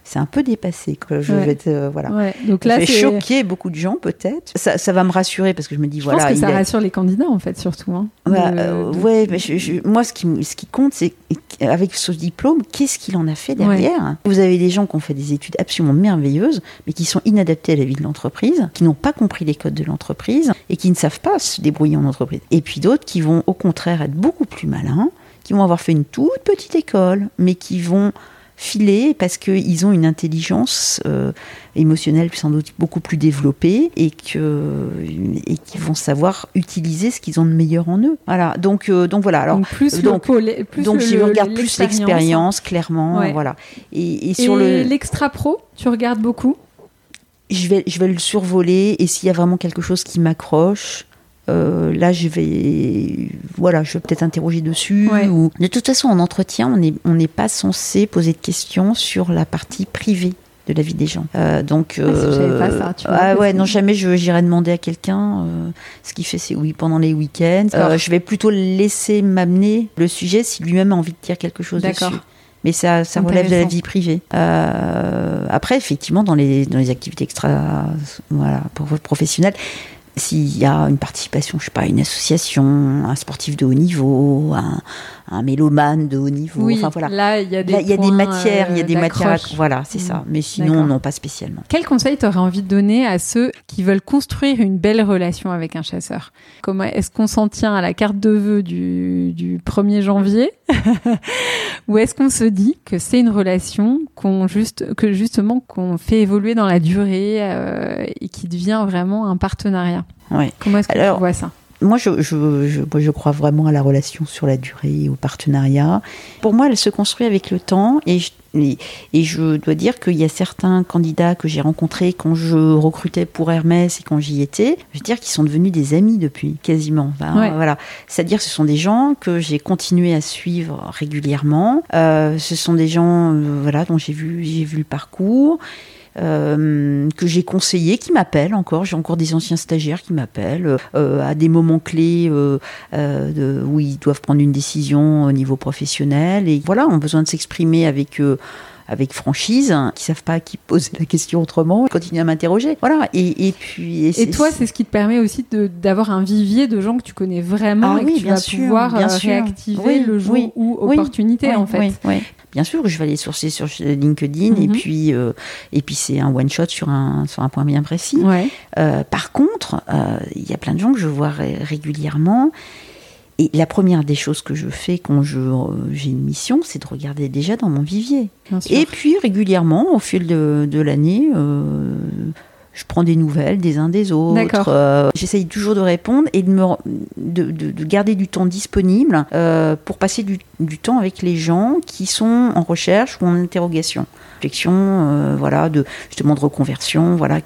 c'est un peu dépassé. que Je vais euh, voilà. Donc là, je vais choquer beaucoup de gens peut-être. Ça, ça, va me rassurer parce que je me dis je voilà. Je pense que ça rassure les candidats en fait surtout. Hein, euh, ouais, mais moi ce qui, ce qui compte c'est avec ce diplôme, qu'est-ce qu'il en a fait derrière? Vous avez des gens qui ont fait des études absolument merveilleuses, mais qui sont inadaptés à la vie de l'entreprise, qui n'ont pas compris les codes de l'entreprise et qui ne savent pas se débrouiller en entreprise. Et puis d'autres qui vont au contraire être beaucoup plus malins, qui vont avoir fait une toute petite école, mais qui vont filer parce qu'ils ont une intelligence euh, émotionnelle sans doute beaucoup plus développée et que et qu'ils vont savoir utiliser ce qu'ils ont de meilleur en eux. Voilà. Donc euh, donc voilà. Alors donc plus donc, plus donc je regarde plus l'expérience clairement. Voilà. Et, et sur le l'extra pro, tu regardes beaucoup? Je vais je vais le survoler et s'il y a vraiment quelque chose qui m'accroche. Euh, là, je vais, voilà, je vais peut-être interroger dessus. Ou... De toute façon, en entretien, on n'est on pas censé poser de questions sur la partie privée de la vie des gens. Euh, donc, euh, pas ça, tu ah ouais, non, jamais j'irai demander à quelqu'un euh, ce qu'il fait, c'est oui, pendant les week-ends. Euh, je vais plutôt laisser m'amener le sujet si lui-même a envie de dire quelque chose dessus. Mais ça, ça relève de la vie privée. après, effectivement, dans les, dans les activités extra voilà, professionnelles, s'il y a une participation, je sais pas, une association, un sportif de haut niveau, un, un mélomane de haut niveau. Oui, enfin, voilà. Là, il y a des, il y a des matières, il y a des matières. Voilà, c'est ça. Mm. Mais sinon, non, pas spécialement. Quel conseil tu aurais envie de donner à ceux qui veulent construire une belle relation avec un chasseur? Comment est-ce qu'on s'en tient à la carte de vœux du, du 1er janvier? Ou est-ce qu'on se dit que c'est une relation qu'on juste, que justement qu'on fait évoluer dans la durée euh, et qui devient vraiment un partenariat? Ouais. Comment est-ce que tu vois ça? Moi, je, je, je, je, crois vraiment à la relation sur la durée, au partenariat. Pour moi, elle se construit avec le temps et je, et, je dois dire qu'il y a certains candidats que j'ai rencontrés quand je recrutais pour Hermès et quand j'y étais, je veux dire qu'ils sont devenus des amis depuis, quasiment. Voilà. C'est-à-dire que ce sont des gens que j'ai continué à suivre régulièrement. Euh, ce sont des gens euh, voilà, dont j'ai vu, j'ai vu le parcours. Euh, que j'ai conseillé, qui m'appellent encore. J'ai encore des anciens stagiaires qui m'appellent euh, à des moments clés euh, de, où ils doivent prendre une décision au niveau professionnel et voilà, ont besoin de s'exprimer avec avec franchise, hein, qui savent pas qui poser la question autrement, ils continuent à m'interroger. Voilà. Et, et puis. Et, toi, c'est ce qui te permet aussi d'avoir un vivier de gens que tu connais vraiment ah et que tu vas pouvoir réactiver le jour ou opportunité en fait. Bien sûr, je vais aller sourcer sur LinkedIn et mhm. puis euh, et puis c'est un one shot sur un sur un point bien précis. Euh, par contre, euh, il y a plein de gens que je vois régulièrement. Et la première des choses que je fais quand j'ai une mission, c'est de regarder déjà dans mon vivier. Et puis régulièrement, au fil de, de l'année, je prends des nouvelles des uns des autres. Euh, j'essaye toujours de répondre et de, me, de, de, garder du temps disponible euh, pour passer du, du, temps avec les gens qui sont en recherche ou en interrogation. Réflexion, euh, voilà, de justement de reconversion, voilà,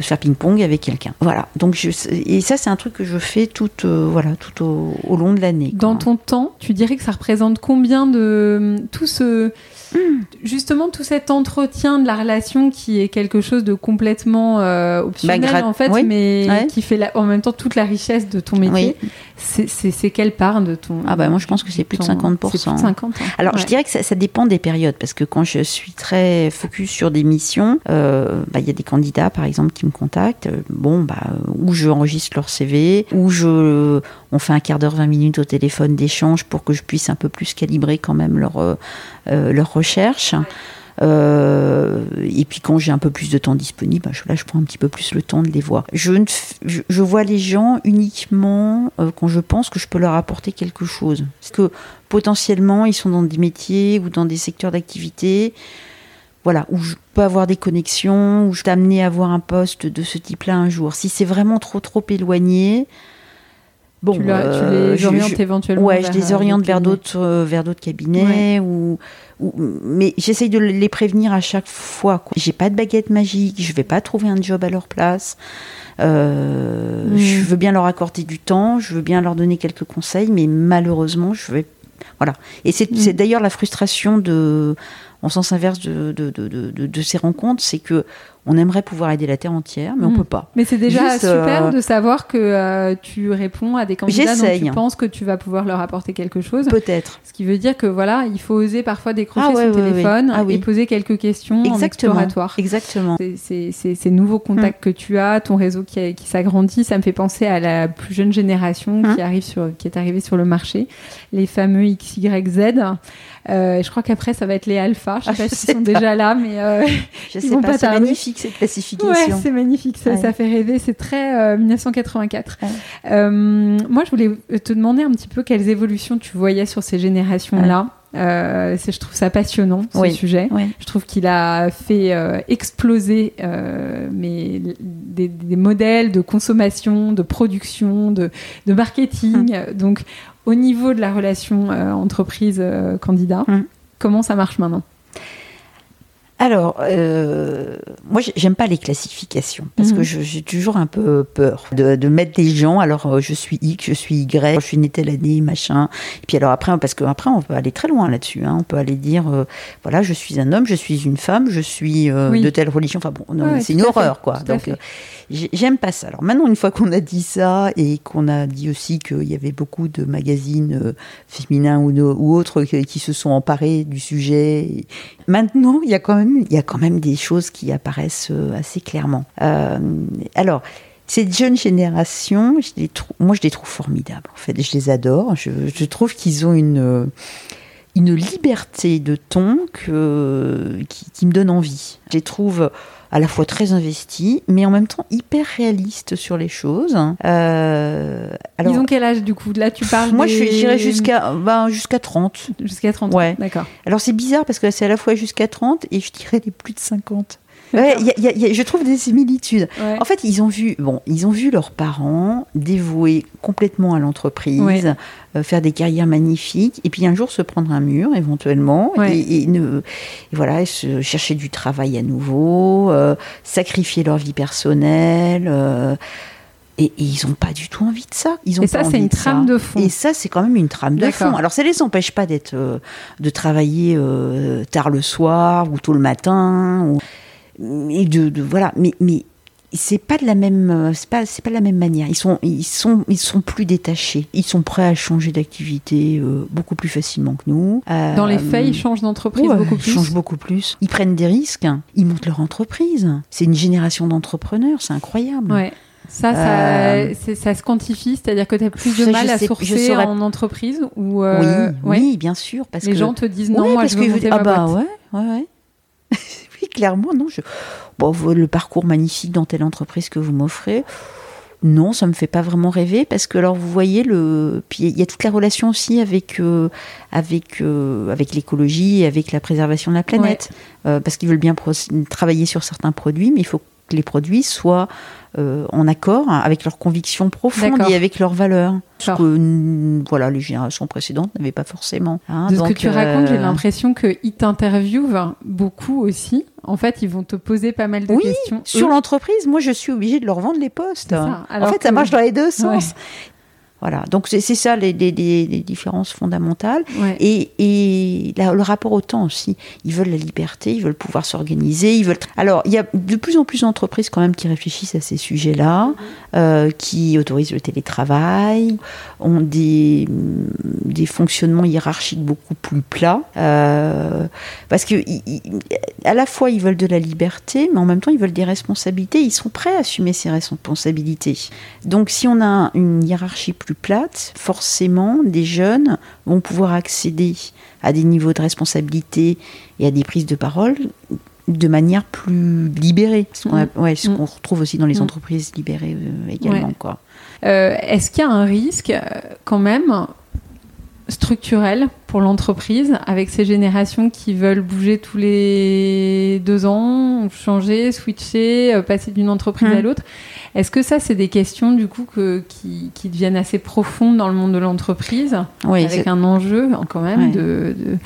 faire ping-pong avec quelqu'un. Voilà. Donc je, et ça c'est un truc que je fais tout, voilà, tout au, au long de l'année. Dans ton temps, tu dirais que ça représente combien de tout ce Justement, tout cet entretien de la relation qui est quelque chose de complètement euh, optionnel bah, en fait, mais qui fait en même temps toute la richesse de ton métier? C'est quelle part de ton Ah bah moi je pense que c'est plus, de 50%. Plus de 50 Alors je dirais que ça, dépend des périodes parce que quand je suis très focus sur des missions, euh, bah, il y a des candidats par exemple qui me contactent. Euh, bon bah où je enregistre leur CV, où je on fait un quart d'heure, 20 minutes au téléphone d'échange pour que je puisse un peu plus calibrer quand même leur, euh, euh, leur recherche. Euh, et puis quand j'ai un peu plus de temps disponible, bah, là je prends un petit peu plus le temps de les voir. Je, je, vois les gens uniquement quand je pense que je peux leur apporter quelque chose. Parce que potentiellement ils sont dans des métiers ou dans des secteurs d'activité voilà, où je peux avoir des connexions, où je t'amener à avoir un poste de ce type-là un jour. Si c'est vraiment trop trop éloigné, Bon, tu, les orientes éventuellement. Ouais, je les oriente vers d'autres, vers d'autres cabinets ou, mais j'essaye de les prévenir à chaque fois. J'ai pas de baguette magique, je vais pas trouver un job à leur place. Euh, mm. Je veux bien leur accorder du temps, je veux bien leur donner quelques conseils, mais malheureusement, je vais voilà. Et c'est mm. d'ailleurs la frustration de, en sens inverse de, de, de, de ces rencontres, c'est que on aimerait pouvoir aider la Terre entière, mais on hmm. peut pas. Mais c'est déjà super euh, de savoir que euh, tu réponds à des candidats dont tu penses que tu vas pouvoir leur apporter quelque chose. Peut-être. Ce qui veut dire que voilà, il faut oser parfois décrocher ah son téléphone ah et poser quelques questions Exactement. en exploratoire. Exactement. C'est ces nouveaux contacts hmm. que tu as, ton réseau qui, qui s'agrandit, ça me fait penser à la plus jeune génération qui hmm. arrive sur, qui est arrivée sur le marché, les fameux XYZ. Euh, je crois qu'après, ça va être les alphas. Je sais ah, pas s'ils sont déjà là, mais euh, je sais pas. c'est magnifique cette classification. Ouais, c'est magnifique. Ça, ça, fait rêver. C'est très 1984. Euh, moi, je voulais te demander un petit peu quelles évolutions tu voyais sur ces générations-là. Euh, je trouve ça passionnant ce sujet. Je trouve qu'il a fait euh, exploser euh, mais des, des, modèles de consommation, de production, de, de marketing. Hum. Donc au niveau de la relation euh, entreprise-candidat, euh, hum. comment ça marche maintenant? Alors, euh, moi, j'aime pas les classifications parce que hum. j'ai toujours un peu peur de, mettre des gens. Alors, je suis X, je suis Y, je suis né telle année, machin. Et puis alors après, parce qu'après, on peut aller très loin là-dessus. Hein. On peut aller dire, voilà, je suis un homme, je suis une femme, je suis de telle religion. Enfin bon, c'est une horreur, quoi. Donc, J'aime pas ça. Alors maintenant, une fois qu'on a dit ça et qu'on a dit aussi qu'il y avait beaucoup de magazines euh, féminins ou, ou autres qui, se sont emparés du sujet, maintenant, il y a quand même, il y a quand même des choses qui apparaissent euh, assez clairement. Euh, alors, cette jeune génération, moi je les trouve formidables. En fait, je les adore. Je, je trouve qu'ils ont une une liberté de ton que, qui, qui, me donne envie. Je les trouve à la fois très investi, mais en même temps hyper réaliste sur les choses. Euh, alors, Ils ont quel âge du coup? Là, tu parles. Moi, je j'irais jusqu'à ben, jusqu'à 30. Jusqu'à 30 Ouais. D'accord. Alors, c'est bizarre parce que c'est à la fois jusqu'à 30 et je dirais les plus de 50. Ouais, je trouve des similitudes. En fait, ils ont vu, bon, ils ont vu leurs parents dévoués complètement à l'entreprise, euh, faire des carrières magnifiques, et puis un jour se prendre un mur éventuellement, et, ne, voilà, se chercher du travail à nouveau, euh, sacrifier leur vie personnelle. Euh, et, ils n'ont pas du tout envie de ça. Ils ont et ça, c'est une trame de fond. Et ça, c'est quand même une trame de fond. Alors, ça ne les empêche pas d'être, de travailler tard le soir ou tôt le matin. Ou et de, voilà, mais, mais c'est pas de la même c'est pas c'est pas de la même manière. Ils sont ils sont ils sont plus détachés. Ils sont prêts à changer d'activité euh, beaucoup plus facilement que nous. Dans les faits ils changent d'entreprise beaucoup plus ils changent beaucoup plus. Ils prennent des risques. Ils montent leur entreprise. C'est une génération d'entrepreneurs c'est incroyable. Ouais. Ça, ça, euh, ça, se quantifie, c'est-à-dire que tu as plus de mal à sourcer en entreprise ou euh, oui, oui, bien sûr. Parce les gens te disent non, moi je veux monter ah ma bah ouais, ouais, ouais. Clairement, non. Je, bon, le parcours magnifique dans telle entreprise que vous m'offrez, non, ça me fait pas vraiment rêver parce que alors vous voyez le, puis il y a toute la relation aussi avec euh, avec euh, avec l'écologie et avec la préservation de la planète, euh, parce qu'ils veulent bien travailler sur certains produits, mais il faut les produits soient euh, en accord avec leurs convictions profondes et avec leurs valeurs. Ce que voilà, les générations précédentes n'avaient pas forcément. Hein. de ce que tu racontes, j'ai euh, l'impression qu'ils t'interviewent beaucoup aussi. En fait, ils vont te poser pas mal de oui, questions. Sur l'entreprise, moi, je suis obligée de leur vendre les postes. en fait, ça marche dans les deux sens. Voilà, donc c'est ça les, différences fondamentales. Et, le rapport au temps aussi. Ils veulent la liberté, ils veulent pouvoir s'organiser. Ils veulent. Alors, il y a de plus en plus d'entreprises quand même qui réfléchissent à ces sujets-là, euh, qui autorisent le télétravail, ont des, des fonctionnements hiérarchiques beaucoup plus plats. Euh, parce que à la fois ils veulent de la liberté, mais en même temps ils veulent des responsabilités. Ils sont prêts à assumer ces responsabilités. Donc, si on a une hiérarchie plus plate, forcément, des jeunes vont pouvoir accéder à des niveaux de responsabilité et à des prises de parole de manière plus libérée. Ce qu'on mm. mm. retrouve aussi dans les mm. entreprises libérées euh, également. Euh, est-ce qu'il y a un risque, euh, quand même, structurel pour l'entreprise avec ces générations qui veulent bouger tous les deux ans, changer, switcher, euh, passer d'une entreprise à Mm. l'autre. Est-ce que ça, c'est des questions du coup que, qui, qui deviennent assez profondes dans le monde de l'entreprise, Oui, avec un enjeu quand même de, de,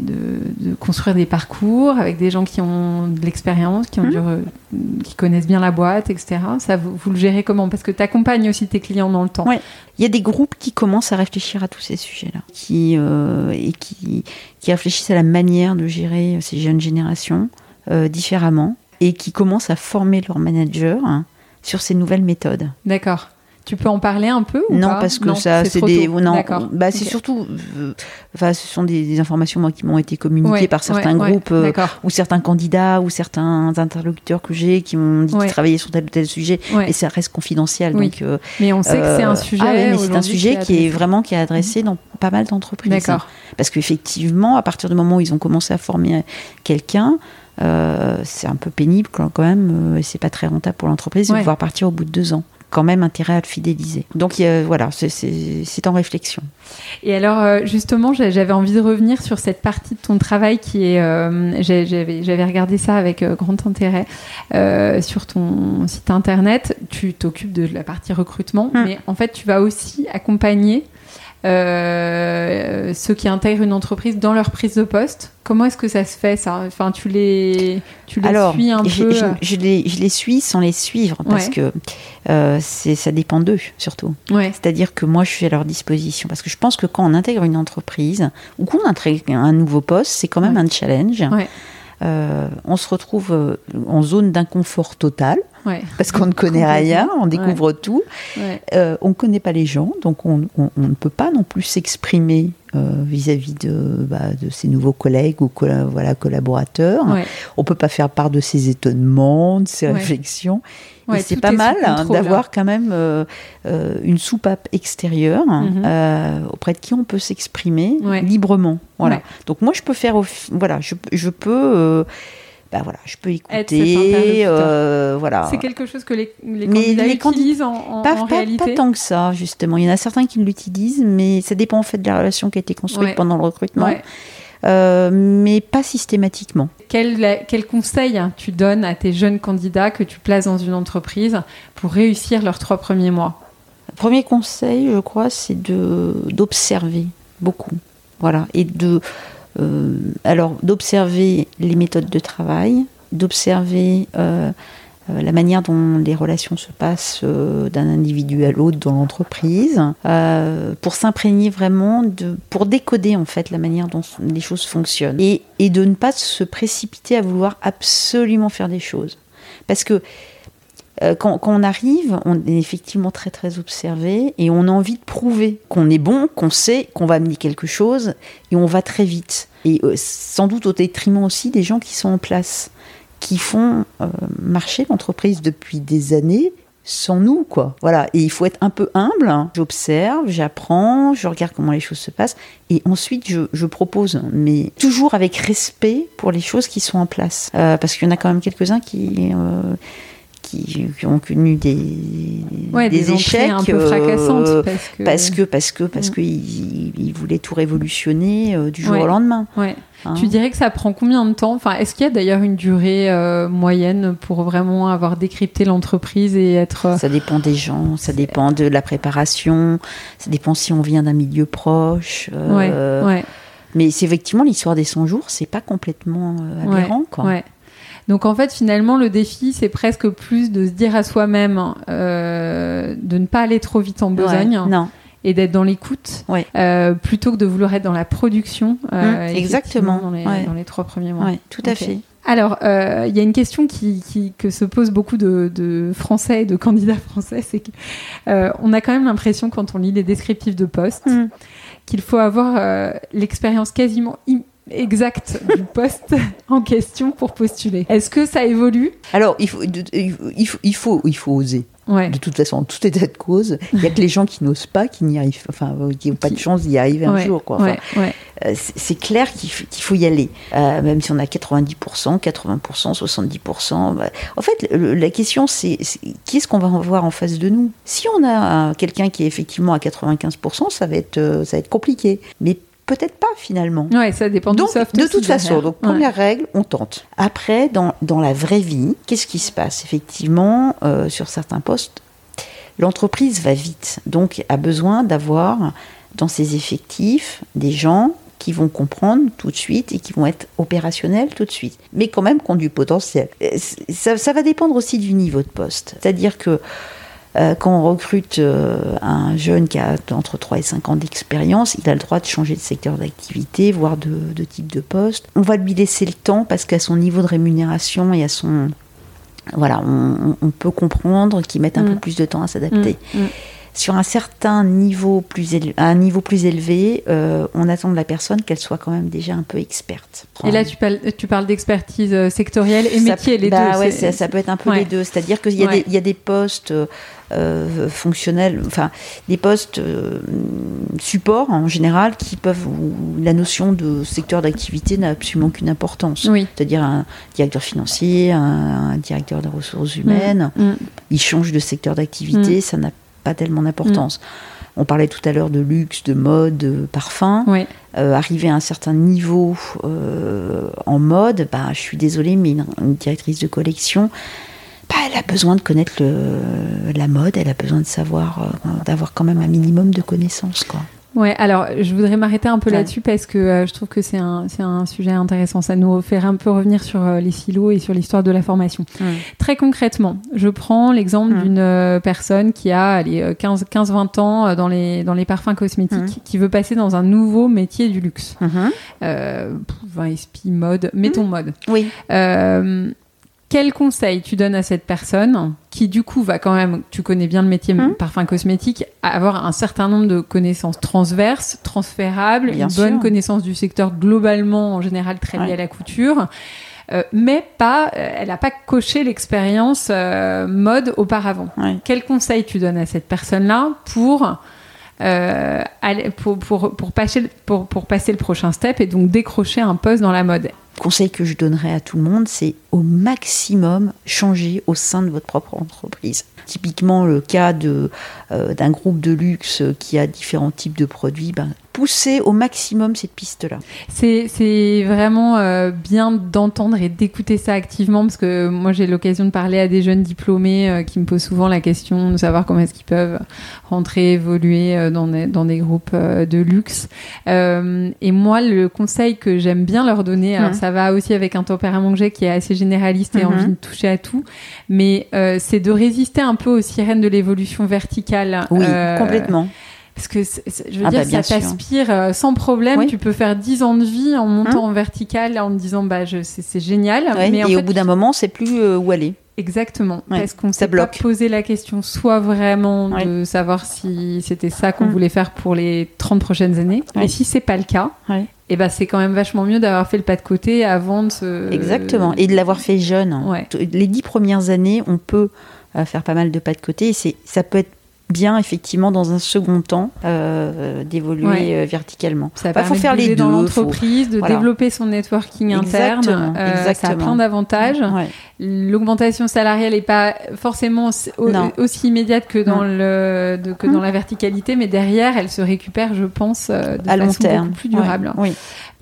de- de construire des parcours avec des gens qui ont de l'expérience, qui, ont Mm. du re- qui connaissent bien la boîte, etc. Ça, vous, vous le gérez comment? Parce que tu accompagnes aussi tes clients dans le temps. Ouais. Il y a des groupes qui commencent à réfléchir à tous ces sujets-là, qui, euh, et qui, qui réfléchissent à la manière de gérer ces jeunes générations euh, différemment, et qui commencent à former leurs managers hein, sur ces nouvelles méthodes. D'accord. Tu peux en parler un peu ou non, pas parce que ça, c'est des, tôt. non, bah, c'est surtout, euh, enfin, ce sont des, des informations moi, qui m'ont été communiquées Ouais, par certains ouais, ouais, groupes. euh, ou certains candidats ou certains interlocuteurs que j'ai qui m'ont dit Ouais. qu'ils travaillaient sur tel ou tel sujet Ouais. et ça reste confidentiel Oui. donc euh, Mais on sait que c'est un sujet. ah ouais, mais c'est un sujet qui est vraiment qui est adressé dans pas mal d'entreprises D'accord. parce qu'effectivement à partir du moment où ils ont commencé à former quelqu'un euh, c'est un peu pénible quand même euh, et c'est pas très rentable pour l'entreprise Ouais. de pouvoir partir au bout de deux ans quand même intérêt à le fidéliser donc voilà c'est- en réflexion Et alors, euh, justement, j'a- j'avais envie de revenir sur cette partie de ton travail qui est. euh, J'avais regardé ça avec euh, grand intérêt euh, sur ton site internet. Tu t'occupes de la partie recrutement, Hmm. mais en fait, tu vas aussi accompagner euh, ceux qui intègrent une entreprise dans leur prise de poste. Comment est-ce que ça se fait, ça? Enfin, tu les, tu les Alors, suis un je, peu je- je les, je les suis sans les suivre parce Ouais. que euh, ça dépend d'eux surtout. Ouais, C'est-à-dire que moi, je suis à leur disposition. Parce que je pense que quand on intègre une entreprise ou qu'on intègre un nouveau poste, c'est quand même Ouais. un challenge. Euh, on se retrouve euh, en zone d'inconfort total ouais, parce qu'on ne connaît rien, on découvre tout. ouais. Euh, on ne connaît pas les gens, donc on, on- on ne peut pas non plus s'exprimer euh, vis-à-vis de, bah, de ses nouveaux collègues ou colla- voilà, collaborateurs. On peut pas faire part de ses étonnements, de ses réflexions. Ouais, c'est pas mal hein, d'avoir quand même euh, euh, une soupape extérieure Mhm. euh, auprès de qui on peut s'exprimer Ouais. librement. Voilà. Ouais. Donc moi je peux faire, voilà, je, je peux, bah voilà, je peux écouter, euh, voilà. C'est quelque chose que les, les Mais candidats les utilisent en, en- Pas, en pas- réalité. pas tant que ça, justement. Il y en a certains qui l'utilisent, mais ça dépend en fait de la relation qui a été construite Ouais. pendant le recrutement, Ouais. Euh, mais pas systématiquement. Quel, quel conseil hein, tu donnes à tes jeunes candidats que tu places dans une entreprise pour réussir leurs trois premiers mois? Premier conseil, je crois, c'est d'observer beaucoup, voilà, et de euh, alors d'observer les méthodes de travail, d'observer euh, euh, la manière dont les relations se passent d'un individu à l'autre dans l'entreprise, pour s'imprégner vraiment pour décoder en fait la manière dont les choses fonctionnent, et, et de ne pas se précipiter à vouloir absolument faire des choses, parce que euh, quand, on arrive, on est effectivement très très observé et on a envie de prouver qu'on est bon, qu'on sait, qu'on va amener quelque chose et on va très vite. Et euh, sans doute au détriment aussi des gens qui sont en place, qui font euh, marcher l'entreprise depuis des années sans nous, quoi. Voilà. Et il faut être un peu humble. hein. J'observe, j'apprends, je regarde comment les choses se passent et ensuite je, propose, mais toujours avec respect pour les choses qui sont en place. Parce qu'il y en a quand même quelques-uns qui. Qui, qui ont connu des, Ouais, des, échecs un peu euh, fracassantes parce que. parce que parce que parce que ils, ils voulaient tout révolutionner euh, du jour Ouais. au lendemain. Ouais. hein. Tu dirais que ça prend combien de temps? Enfin, est-ce qu'il y a d'ailleurs une durée euh, moyenne pour vraiment avoir décrypté l'entreprise et être euh, Ça dépend des gens, ça dépend de la préparation, ça dépend si on vient d'un milieu proche. euh, Mais c'est effectivement l'histoire des 100 jours, c'est pas complètement euh, aberrant. quoi. Donc en fait, finalement, le défi, c'est presque plus de se dire à soi-même euh, de ne pas aller trop vite en besogne Ouais, non, et d'être dans l'écoute, Ouais. euh, plutôt que de vouloir être dans la production. euh, effectivement, exactement, Dans les, ouais. dans les trois premiers mois. ouais, tout à Ok. fait. Alors, euh, il y a une question qui, qui- que se posent beaucoup de, de Français et de candidats français, c'est qu'on a quand même l'impression, quand on lit les descriptifs de poste, Hum. qu'il faut avoir l'expérience quasiment im- exacte du poste en question pour postuler. Est-ce que ça évolue? Alors, il faut, il faut, il faut, il oser. Ouais. De toute façon, en tout état de cause, il y a que les gens qui n'osent pas, qui n'y arrivent, enfin, euh, qui n'ont pas de chance d'y arriver un ouais, jour. Quoi. Enfin, ouais. Euh, c'est clair qu'il faut, y aller, Euh, même si on a 90%, 80%, 70%. bah, En fait, le- la question, c'est qui est-ce qu'on va avoir en face de nous? Si on a quelqu'un qui est effectivement à 95%, ça va être, euh, ça va être compliqué. Mais peut-être pas finalement. Ouais, ça dépend donc, du. De toute façon, derrière. donc Ouais. première règle, on tente. Après, dans, dans la vraie vie, qu'est-ce qui se passe? Effectivement, euh, sur certains postes, l'entreprise va vite, donc a besoin d'avoir dans ses effectifs des gens qui vont comprendre tout de suite et qui vont être opérationnels tout de suite, mais quand même qui ont du potentiel. Ça, ça va dépendre aussi du niveau de poste. C'est-à-dire que euh, quand on recrute euh, un jeune qui a entre 3 et 5 ans d'expérience, il a le droit de changer de secteur d'activité, voire de, de type de poste. On va lui laisser le temps parce qu'à son niveau de rémunération et à son... Voilà, on, peut comprendre qu'il mette un Mm. peu plus de temps à s'adapter. Mm, mm. Sur un certain niveau plus élevé, à un niveau plus élevé, euh, on attend de la personne qu'elle soit quand même déjà un peu experte. Et là, tu parles, tu parles d'expertise euh, sectorielle et Ça- métier, les bah deux. ouais, ça, ça peut être un peu ouais. les deux. C'est-à-dire qu'il y, Ouais. y a des postes euh, fonctionnels, enfin des postes euh, support en général qui peuvent où la notion de secteur d'activité n'a absolument aucune importance. Oui. C'est-à-dire un directeur financier, un, un directeur des ressources humaines, Mm. il change de secteur d'activité, ça n'a pas tellement d'importance. On parlait tout à l'heure de luxe, de mode, de parfum. Euh, arriver à un certain niveau euh, en mode, bah, je suis désolée, mais une, une directrice de collection, bah, elle a besoin de connaître le- la mode, elle a besoin de savoir, euh, d'avoir quand même un minimum de connaissances. Quoi. Ouais, alors je voudrais m'arrêter un peu Ouais. là-dessus parce que euh, je trouve que c'est un, c'est un sujet intéressant. Ça nous fait un peu revenir sur euh, les silos et sur l'histoire de la formation. Très concrètement, je prends l'exemple d'une euh, personne qui a allez, euh, 15 15-20 ans dans les, dans les parfums cosmétiques, qui veut passer dans un nouveau métier du luxe. Mhm. Euh, pff, mode, mettons mode. Oui. Quel conseil tu donnes à cette personne qui du coup va quand même, tu connais bien le métier Mhm. parfum cosmétique, avoir un certain nombre de connaissances transverses, transférables, Bien une bonne connaissance du secteur globalement en général très lié Ouais. à la couture, euh, mais pas, euh, elle n'a pas coché l'expérience euh, mode auparavant. Ouais. Quel conseil tu donnes à cette personne-là pour aller- pour, pour, pour, passer, pour, pour passer le prochain step et donc décrocher un poste dans la mode? Conseil que je donnerais à tout le monde, c'est au maximum changer au sein de votre propre entreprise. Typiquement, le cas euh, d'un groupe de luxe qui a différents types de produits, ben, poussez au maximum cette piste-là. C'est vraiment euh, bien d'entendre et d'écouter ça activement parce que moi j'ai l'occasion de parler à des jeunes diplômés euh, qui me posent souvent la question de savoir comment est-ce qu'ils peuvent rentrer, évoluer euh, dans, des, dans des groupes de luxe. Et moi le conseil que j'aime bien leur donner, alors Mhm. ça va aussi avec un tempérament que j'ai qui est assez généraliste et Mhm. envie de toucher à tout, mais euh, c'est de résister un peu aux sirènes de l'évolution verticale. Oui, Euh, complètement. Parce que je veux Ah dire, bah, bien ça t'aspire euh, sans problème. Oui. Tu peux faire 10 ans de vie en montant Hum. en vertical en te disant bah c'est génial. Ouais, mais en et fait, au bout d'un moment, c'est plus euh, où aller. exactement Ouais, parce qu'on s'est pas posé la question soit vraiment Ouais. de savoir si c'était ça qu'on Hum. voulait faire pour les 30 prochaines années. Et si c'est pas le cas, et ben c'est quand même vachement mieux d'avoir fait le pas de côté avant de se Exactement. Et de l'avoir fait jeune. Ouais. Les dix premières années, on peut euh, faire pas mal de pas de côté. Et ça peut être bien, effectivement, dans un second temps, euh, d'évoluer Ouais. euh, verticalement. Ça Bah, faut faire de les dans deux, l'entreprise, de voilà. développer son networking interne. Exactement, Euh, Ça a exactement. plein d'avantages. Ouais. L'augmentation salariale n'est pas forcément aussi- au- Non. aussi immédiate que dans, Non. le, de- que dans la verticalité, mais derrière, elle se récupère, je pense, euh, de à long façon terme. beaucoup plus durable. Ouais, Oui.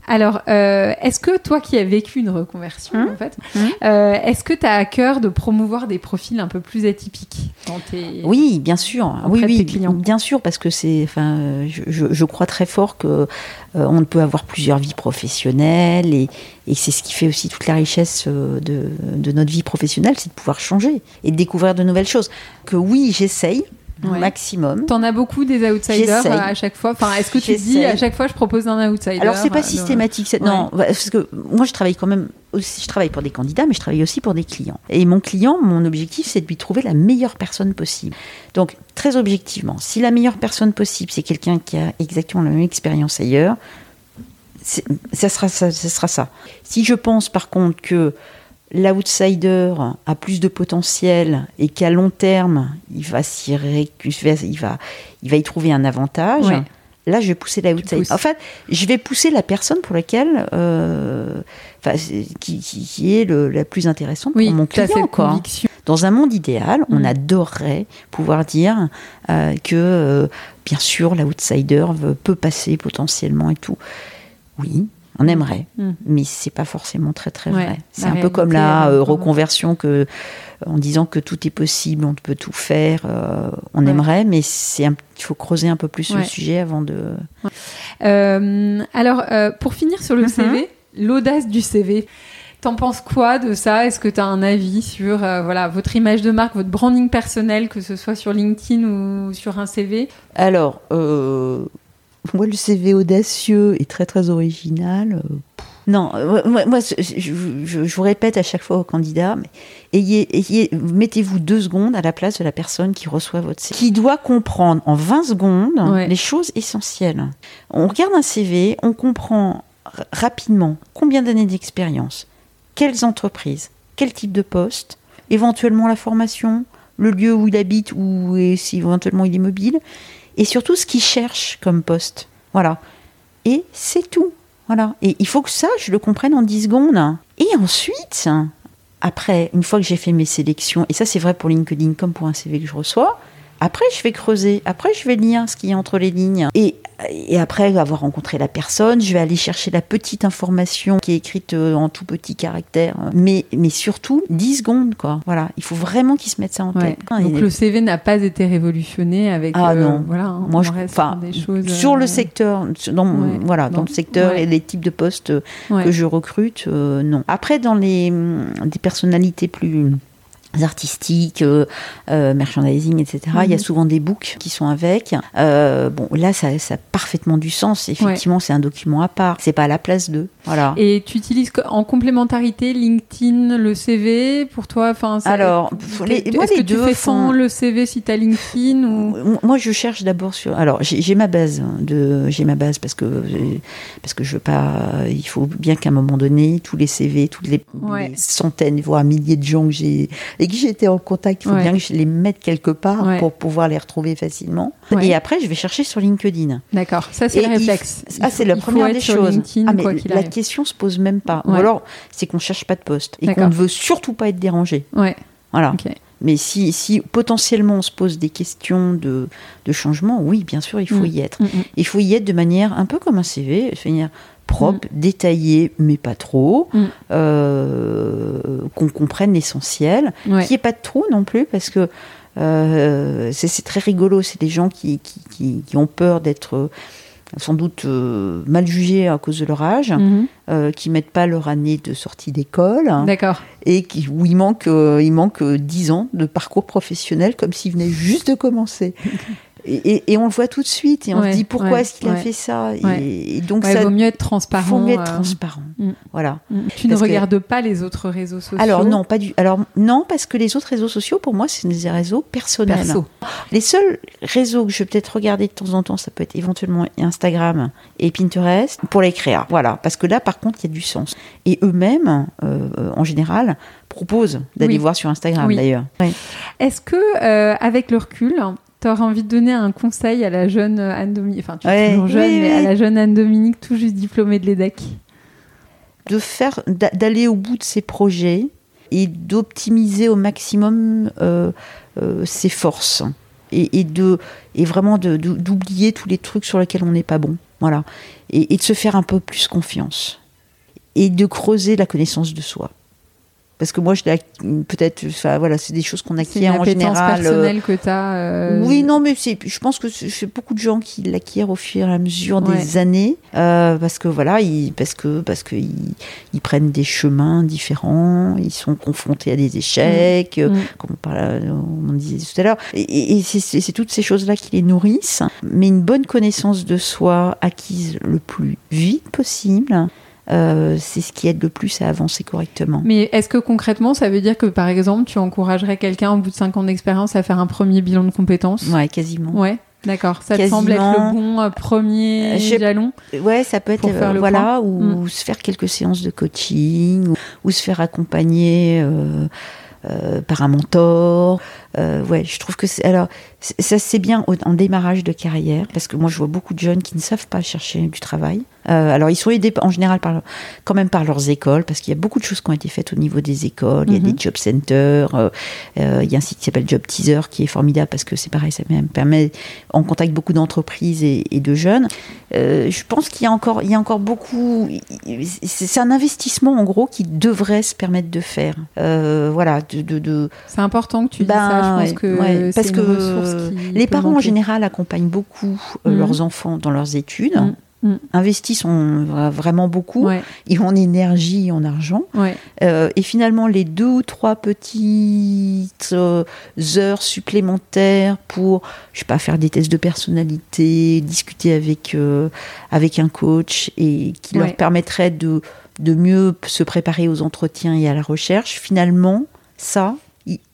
Alors, euh, est-ce que toi qui as vécu une reconversion, Hum. en fait, Hum. euh, est-ce que tu as à cœur de promouvoir des profils un peu plus atypiques dans tes... Oui, bien sûr. Oui, de oui, tes clients? bien sûr, parce que c'est, enfin, je, crois très fort que euh, on peut avoir plusieurs vies professionnelles et, et c'est ce qui fait aussi toute la richesse de, de notre vie professionnelle, c'est de pouvoir changer et de découvrir de nouvelles choses. Que oui, j'essaye Ouais. maximum. T'en as beaucoup des outsiders euh, à chaque fois? Enfin, est-ce que tu dis à chaque fois je propose un outsider Alors c'est euh, pas de- systématique, non, parce que moi je travaille quand même aussi, je travaille pour des candidats, mais je travaille aussi pour des clients. Et mon client, mon objectif, c'est de lui trouver la meilleure personne possible. Donc très objectivement, si la meilleure personne possible, c'est quelqu'un qui a exactement la même expérience ailleurs, c'est- ça sera ça, ça sera ça. Si je pense par contre que l'outsider a plus de potentiel et qu'à long terme, il va s'y récu- il va, il va y trouver un avantage. Ouais. là, je vais pousser la outside. En fait, je vais pousser la personne pour laquelle, euh, qui, qui, est le, la plus intéressante pour mon client. Quoi. Dans un monde idéal, on mm. adorerait pouvoir dire euh, que, euh, bien sûr, l'outsider peut passer potentiellement et tout. Oui, on aimerait, mm. mais c'est pas forcément très très vrai. C'est un peu comme la euh, reconversion que, en disant que tout est possible, on peut tout faire. Euh, on aimerait, mais c'est il faut creuser un peu plus le sujet avant de. Euh, alors, pour finir sur le mm-hmm. CV, l'audace du CV. T'en penses quoi de ça? Est-ce que tu as un avis sur voilà votre image de marque, votre branding personnel, que ce soit sur LinkedIn ou sur un CV Alors, moi, le CV audacieux et très très original. Euh, non, moi, moi je, vous répète à chaque fois aux candidats, mais ayez, ayez, mettez-vous deux secondes à la place de la personne qui reçoit votre CV, qui doit comprendre en 20 secondes les choses essentielles. On regarde un CV, on comprend rapidement combien d'années d'expérience, quelles entreprises, quel type de poste, éventuellement la formation, le lieu où il habite ou si éventuellement il est mobile, et surtout ce qu'ils cherchent comme poste. Voilà. Et c'est tout. Voilà. Et il faut que ça, je le comprenne en 10 secondes. Et ensuite, après, une fois que j'ai fait mes sélections, et ça c'est vrai pour LinkedIn comme pour un CV que je reçois, après je vais creuser, après je vais lire ce qu'il y a entre les lignes. Et et après avoir rencontré la personne, je vais aller chercher la petite information qui est écrite euh, en tout petit caractère. Mais, mais surtout, 10 secondes, quoi. Voilà. Il faut vraiment qu'ils se mettent ça en tête. Donc le CV n'a pas été révolutionné avec. Ah euh, non. Voilà. Hein, Moi, je. Enfin, sur le euh, secteur, dans, voilà, dans le secteur et les types de postes que je recrute, non. Après, dans les des personnalités plus artistiques, euh, euh, merchandising, etc. Il y a mhm. souvent des books qui sont avec. Euh, bon, là, ça, ça, a parfaitement du sens. Effectivement, c'est un document à part. C'est pas à la place d'eux. Voilà. Et tu utilises en complémentarité LinkedIn, le CV pour toi. Enfin, alors, les, moi, que tu fais sans le CV si tu as LinkedIn ou? Moi, je cherche d'abord sur. Alors, j'ai ma base de, j'ai ma base parce que parce que je veux pas. Il faut bien qu'à un moment donné, tous les CV, toutes les, les centaines voire milliers de gens que j'ai et qui j'étais en contact, il faut bien que je les mette quelque part pour pouvoir les retrouver facilement. Et après, je vais chercher sur LinkedIn. D'accord, ça c'est le réflexe. ah, c'est la première des choses. Ah, mais la question se pose même pas. Ou alors, c'est qu'on cherche pas de poste et qu'on ne veut surtout pas être dérangé. Ouais. Voilà. Mais si, si, potentiellement on se pose des questions de, de changement, oui, bien sûr, il faut mm. y être. Mm, mm. Il faut y être de manière un peu comme un CV, propre, mm. détaillé, mais pas trop, mm. euh, qu'on comprenne l'essentiel, qu'il n'y ait pas de trou non plus, parce que euh, c'est très rigolo, c'est des gens qui, qui, qui, ont peur d'être euh, sans doute mal jugés à cause de leur âge, mm-hmm. qui mettent pas leur année de sortie d'école, d'accord, et qui, où il manque, il manque 10 ans de parcours professionnel comme s'ils venaient juste de commencer. Et, on le voit tout de suite et on se dit pourquoi est-ce qu'il a fait ça et, donc ça vaut mieux être transparent. Faut mieux être euh, transparent. Mm. Voilà. Mm. Tu ne regardes pas les autres réseaux sociaux? Alors non, pas du. Alors non, parce que les autres réseaux sociaux, pour moi, c'est des réseaux personnels. Perso. Les seuls réseaux que je vais peut-être regarder de temps en temps, ça peut être éventuellement Instagram et Pinterest pour les créas. Voilà, parce que là, par contre, il y a du sens. Et eux-mêmes, euh, en général, proposent d'aller voir sur Instagram d'ailleurs. Est-ce que, euh, avec le recul, tu aurais envie de donner un conseil à la jeune Anne Dominique, enfin tu es toujours jeune, mais à la jeune Anne Dominique tout juste diplômée de l'EDEC De faire, d'aller au bout de ses projets et d'optimiser au maximum euh, euh, ses forces et, de et vraiment d'oublier tous les trucs sur lesquels on n'est pas bon, voilà, et de se faire un peu plus confiance et de creuser la connaissance de soi parce que moi je peut-être enfin voilà c'est des choses qu'on acquiert en général euh, personnelle que tu as euh, oui non mais c'est je pense que c'est beaucoup de gens qui l'acquièrent au fur et à mesure des années euh, parce que voilà ils parce que parce que ils, prennent des chemins différents ils sont confrontés à des échecs mm. Mm. comme on, parlait, on disait tout à l'heure et, et c'est toutes ces choses là qui les nourrissent mais une bonne connaissance de soi acquise le plus vite possible euh, c'est ce qui aide le plus à avancer correctement. Mais est-ce que concrètement, ça veut dire que par exemple, tu encouragerais quelqu'un au bout de 5 ans d'expérience à faire un premier bilan de compétences? Ouais, quasiment. Ouais. D'accord, ça te semble être le bon euh, premier jalon Ouais, ça peut être euh, voilà, ou mm. se faire quelques séances de coaching, ou, se faire accompagner par un mentor, euh, ouais, je trouve que c'est alors ça c'est bien en démarrage de carrière parce que moi je vois beaucoup de jeunes qui ne savent pas chercher du travail. Euh, alors ils sont aidés en général par quand même par leurs écoles parce qu'il y a beaucoup de choses qui ont été faites au niveau des écoles. Il y a Mhm. des job centers, euh, euh, il y a un site qui s'appelle Job Teaser qui est formidable parce que c'est pareil, ça me permet on contacte beaucoup d'entreprises et, et de jeunes. Je pense qu'il y a encore il y a encore beaucoup. C'est un investissement en gros qui devrait se permettre de faire. Voilà, de, de, de C'est important que tu Ben, ça. Je pense ouais, que ouais, c'est parce une que qui les parents en général accompagnent beaucoup euh, Mhm. leurs enfants dans leurs études, Mhm. Mhm. investissent en- vra- vraiment beaucoup, Ouais, et en énergie et en argent. ouais. Euh, et finalement, les deux ou trois petites euh, heures supplémentaires pour, je sais pas, faire des tests de personnalité, discuter avec, euh, avec un coach et qui Ouais. leur permettrait de, de mieux se préparer aux entretiens et à la recherche, finalement, ça,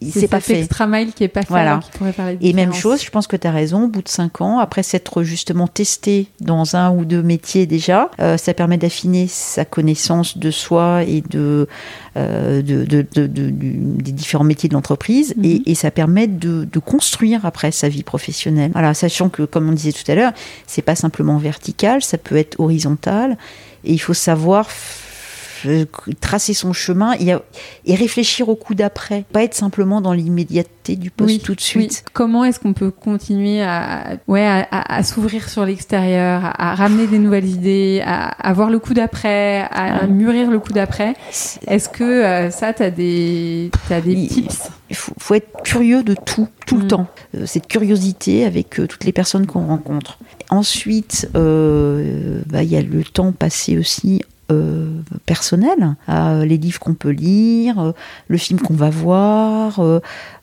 c'est pas fait. extra mile qui est pas fait Voilà. la Et même chose, je pense que tu as raison, au bout de cinq ans, après s'être justement testé dans un ou deux métiers déjà, euh, ça permet d'affiner sa connaissance de soi et de, euh, de, de- de- de- du- des différents métiers de l'entreprise Mhm. et, et ça permet de, construire après sa vie professionnelle. Voilà, sachant que, comme on disait tout à l'heure, c'est pas simplement vertical, ça peut être horizontal et il faut savoir tracer son chemin et, et réfléchir au coup d'après, pas être simplement dans l'immédiateté du poste Oui, tout de oui. suite. Comment est-ce qu'on peut continuer à, ouais, à, à- à s'ouvrir sur l'extérieur, à, à ramener des nouvelles idées, à, voir le coup d'après, à, Ouais. mûrir le coup d'après? Est-ce que euh, ça, tu as des, t'as des tips? Il faut, faut être curieux de tout, tout Mm. le temps. Euh, cette curiosité avec euh, toutes les personnes qu'on rencontre. Ensuite, euh, bah, il y a le temps passé aussi euh, personnel, à les livres qu'on peut lire, euh, le film qu'on va voir, euh,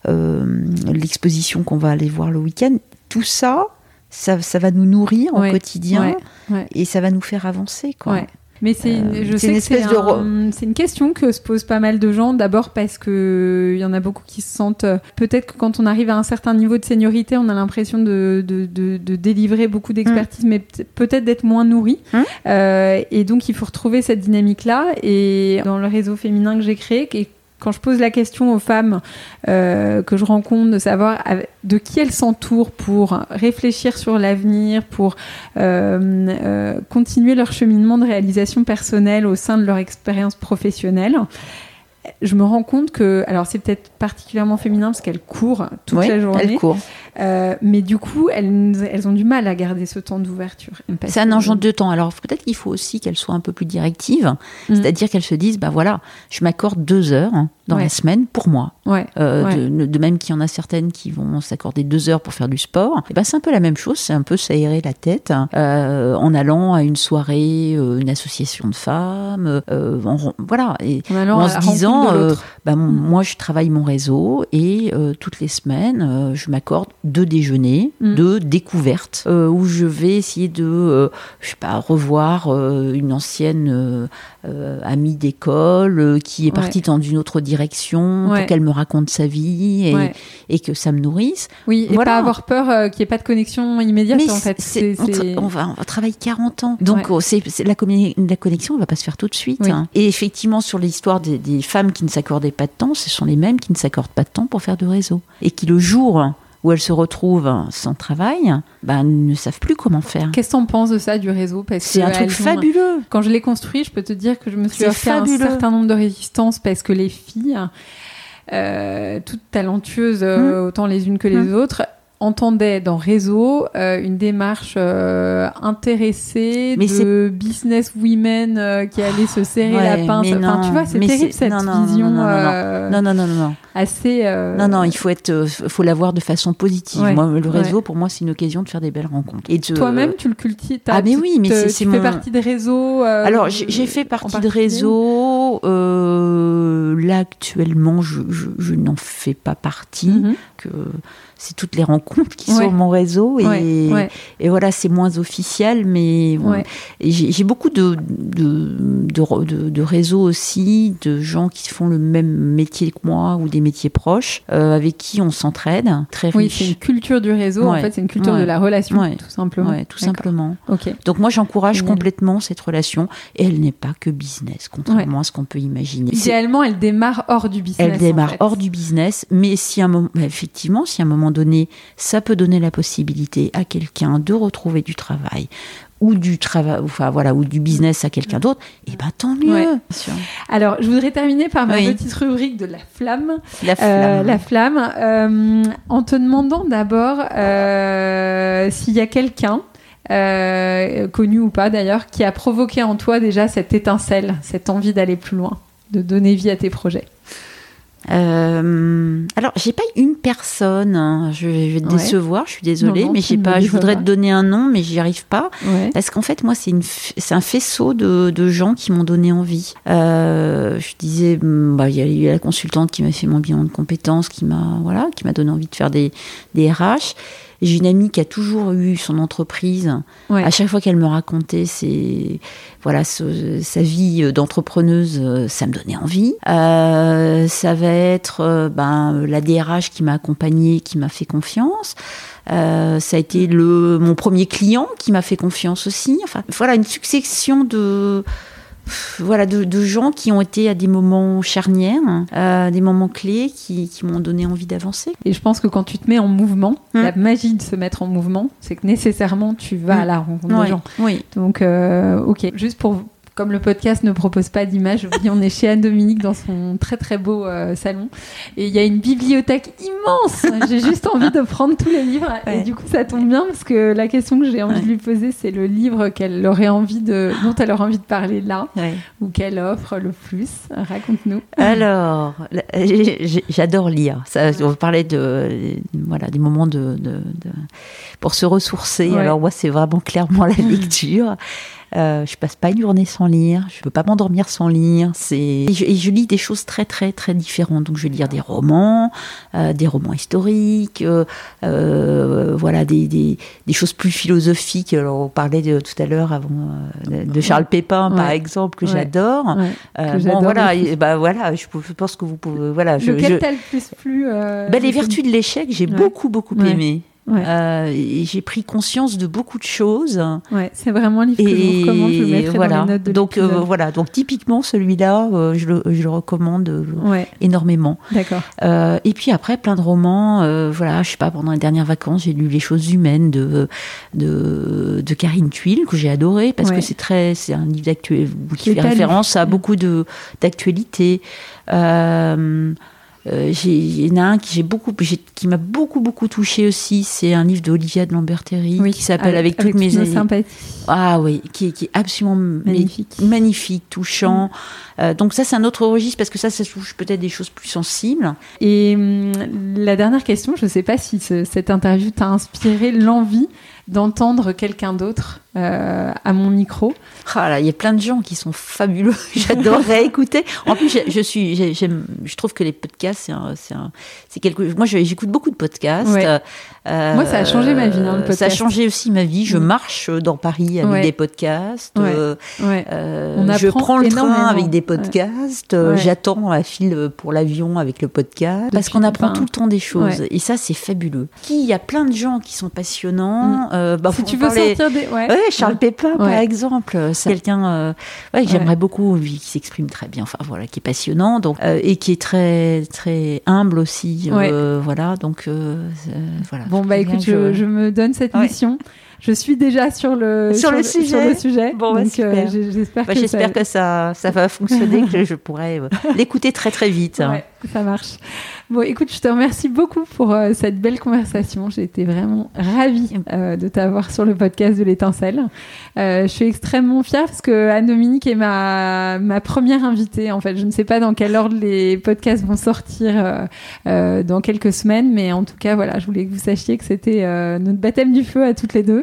euh, l'exposition qu'on va aller voir le week-end. Tout ça, ça, ça va nous nourrir Ouais, au quotidien ouais, ouais. et ça va nous faire avancer. Quoi. Mais c'est, une- Euh, je sais une que c'est, espèce de un- c'est une question que se posent pas mal de gens. D'abord parce que il y en a beaucoup qui se sentent. euh, Peut-être que quand on arrive à un certain niveau de seniorité, on a l'impression de, de, de- de délivrer beaucoup d'expertise, mais peut- peut-être d'être moins nourri. Euh, et donc il faut retrouver cette dynamique-là. Et dans le réseau féminin que j'ai créé, qui- quand je pose la question aux femmes euh, que je rencontre de savoir de qui elles s'entourent pour réfléchir sur l'avenir, pour euh, euh, continuer leur cheminement de réalisation personnelle au sein de leur expérience professionnelle, je me rends compte que, alors c'est peut-être particulièrement féminin parce qu'elles courent toute la journée, elle court. Euh, mais du coup elles, elles ont du mal à garder ce temps d'ouverture. C'est un engendre de temps. Alors peut-être qu'il faut aussi qu'elle soit un peu plus directive, Mm. c'est-à-dire qu'elle se dise, bah voilà, je m'accorde deux heures dans Ouais. la semaine pour moi. Ouais. Euh, Ouais. de, de même qu'il y en a certaines qui vont s'accorder deux heures pour faire du sport. Et ben c'est un peu la même chose, c'est un peu s'aérer la tête euh, en allant à une soirée, une association de femmes, en- voilà. Et En se disant, bah, Mm. moi je travaille mon réseau et toutes les semaines je m'accorde deux déjeuners, Mm. deux découvertes euh, où je vais essayer de, euh, je sais pas, revoir euh, une ancienne euh, amie d'école qui est Ouais. partie dans une autre direction Ouais. pour qu'elle me raconte sa vie et, Ouais. et que ça me nourrisse. Oui, et voilà. pas avoir peur qu'il n'y ait pas de connexion immédiate Mais en fait. on, va, on va travailler 40 ans. Donc oh, c'est, la, connexion, elle va pas se faire tout de suite. Oui. hein. Et effectivement, sur l'histoire des, des femmes qui ne s'accordaient pas de temps, ce sont les mêmes qui ne s'accordent pas de temps pour faire de réseau. Et qui, le jour où elles se retrouvent sans travail, ben, ne savent plus comment faire. Qu'est-ce que t'en penses de ça, du réseau? C'est un truc elles ont- fabuleux. Quand je l'ai construit, je peux te dire que je me suis à un certain nombre de résistances parce que les filles, euh, toutes talentueuses, euh, autant les unes que les Mm. autres, entendaient dans Réseau euh, une démarche euh, intéressée Mais de business women euh, qui allaient se serrer Ouais, la pince. Enfin, tu vois, c'est terrible cette non, non, vision non, non, non, non. assez. Non, non, il faut être, faut l'avoir de façon positive. Ouais, Moi, le ouais. réseau, pour moi, c'est une occasion de faire des belles rencontres. Et de- Toi-même, tu le cultives. Ah, mais tu oui, mais c'est- tu c'est fais mon- partie des réseaux. euh, Alors, j'ai fait partie de particulier euh, là, actuellement, je, je- je n'en fais pas partie. Mhm. Que c'est toutes les rencontres qui Ouais. sont mon réseau. Et, Ouais, ouais, et voilà, c'est moins officiel, mais ouais. J'ai beaucoup de, de, de, re- de- de réseaux aussi, de gens qui font le même métier que moi ou des métiers proches, euh, avec qui on s'entraide. Très Oui, riche. c'est une culture du réseau. En fait, c'est une culture de la relation, tout simplement. Tout simplement. Ok. Donc moi j'encourage complètement cette relation et elle n'est pas que business, contrairement à ce qu'on peut imaginer. Idéalement, elle démarre hors du business. Elle démarre en fait. hors du business, mais si un moment, effectivement, si à un moment donné, ça peut donner la possibilité à quelqu'un de retrouver du travail ou du travail, enfin voilà, ou du business à quelqu'un d'autre, et ben tant mieux. Ouais. Alors, je voudrais terminer par ma Oui. petite rubrique de la flamme. La Euh, flamme. la flamme, euh, en te demandant d'abord euh, s'il y a quelqu'un, euh, connu ou pas d'ailleurs, qui a provoqué en toi déjà cette étincelle, cette envie d'aller plus loin, de donner vie à tes projets. Euh, alors, j'ai pas une personne. hein. Je, vais- je vais te Ouais. décevoir. Je suis désolée, Non, non, mais j'ai pas. Je voudrais te donner un nom, mais j'y arrive pas. Ouais. Parce qu'en fait, moi, c'est une, c'est un faisceau de, de gens qui m'ont donné envie. Euh, je disais, hum, bah, il y a eu la consultante qui m'a fait mon bilan de compétences, qui m'a, voilà, qui m'a donné envie de faire des, des RH. J'ai une amie qui a toujours eu son entreprise. Ouais. À chaque fois qu'elle me racontait ses, voilà, ce- sa vie d'entrepreneuse, ça me donnait envie. Euh, ça va être euh, ben, la DRH qui m'a accompagnée, qui m'a fait confiance. Euh, ça a été le, mon premier client qui m'a fait confiance aussi. Enfin, voilà, une succession de, voilà, de, de gens qui ont été à des moments charnières, euh, des moments clés qui, qui m'ont donné envie d'avancer. Et je pense que quand tu te mets en mouvement, Mm. la magie de se mettre en mouvement, c'est que nécessairement tu vas Mm. à la rencontre Ouais, des gens. Oui. Donc, euh, ok. Juste pour. Comme le podcast ne propose pas d'image, on est chez Anne-Dominique dans son très très beau euh, salon. Et il y a une bibliothèque immense. J'ai juste envie de prendre tous les livres. Et du coup, ça tombe bien parce que la question que j'ai envie Ouais. de lui poser, c'est le livre qu'elle aurait envie de, dont elle aurait envie de parler là, ou qu'elle offre le plus. Raconte-nous. Alors, j'adore lire. Ça, on parlait de, voilà, des moments de, de- de- pour se ressourcer. Alors moi, c'est vraiment clairement la lecture. Euh, je passe pas une journée sans lire. Je peux pas m'endormir sans lire. C'est et je, et je lis des choses très très très différentes. Donc je vais lire des romans, euh, des romans historiques, euh, euh, voilà des, des, des choses plus philosophiques. Alors on parlait de, tout à l'heure avant de, Charles Pépin par exemple que Ouais. j'adore. Ouais. Bon, voilà, et, bah, voilà, je, pense que vous pouvez. Voilà, je, Lequel je- plus plu euh, bah, les vertus de l'échec, j'ai beaucoup, beaucoup aimé. Ouais. Euh, et j'ai pris conscience de beaucoup de choses. Ouais, c'est vraiment un livre que je vous recommande. Je le mettrai voilà. dans les notes de donc, euh, voilà. Donc, typiquement, celui-là, euh, je, le, je le recommande euh, Ouais, énormément. d'accord. Et puis après, plein de romans. voilà, je sais pas, pendant les dernières vacances, j'ai lu Les choses humaines de, de, de Karine Tuile, que j'ai adoré, parce Ouais. que c'est très, c'est un livre d'actuel, qui fait référence à beaucoup de, d'actualité. Euh, euh, il y en a un qui, beaucoup, m'a beaucoup, beaucoup touché aussi. C'est un livre d'Olivia de Lamberterie qui s'appelle Avec, toutes mes nos amies. sympathies. Ah oui, qui, est- qui est absolument mais- Magnifique. magnifique, touchant. Euh, donc ça, c'est un autre registre parce que ça, ça touche peut-être des choses plus sensibles. Et hum, la dernière question, je ne sais pas si ce- cette interview t'a inspiré l'envie d'entendre quelqu'un d'autre euh, à mon micro. Ah là, il y a plein de gens qui sont fabuleux. J'adorerais écouter. En plus, je, je suis, j'ai- j'aime, je trouve que les podcasts, c'est un, c'est un- c'est quelque. Moi, j'écoute beaucoup de podcasts. Ouais. Euh, Moi, ça a changé ma vie, hein, le Ça a changé aussi ma vie. Je Mm. marche dans Paris avec Ouais. des podcasts. Ouais. Euh, Ouais. euh, On je prends le train avec des podcasts. euh. J'attends à fil pour l'avion avec le podcast. Parce qu'on apprend tout le temps des choses. Et ça, c'est fabuleux. Qui- Il y a plein de gens qui sont passionnants. Euh, bah, Mm. si tu veux parler- sortir des. Charles Pépin, par exemple. C'est quelqu'un euh, ouais, que j'aimerais beaucoup, qui s'exprime très bien, enfin voilà, qui est passionnant, donc euh, et qui est très très humble aussi. euh, Voilà, donc euh, euh, voilà. Bon, bah écoute, je, je me donne cette mission. Je suis déjà sur le, Sur le sur sujet. le sujet. Bon, bah, euh, j'espère Bah, que ça... que ça, ça va fonctionner, que je, pourrai euh, l'écouter très très vite. hein. Ouais, ça marche. Bon, écoute, je te remercie beaucoup pour euh, cette belle conversation. J'ai été vraiment ravie euh, de t'avoir sur le podcast de l'étincelle. Je suis extrêmement fière parce que Anne-Dominique est ma, ma première invitée. En fait, je ne sais pas dans quel ordre les podcasts vont sortir dans quelques semaines, mais en tout cas, voilà, je voulais que vous sachiez que c'était notre baptême du feu à toutes les deux.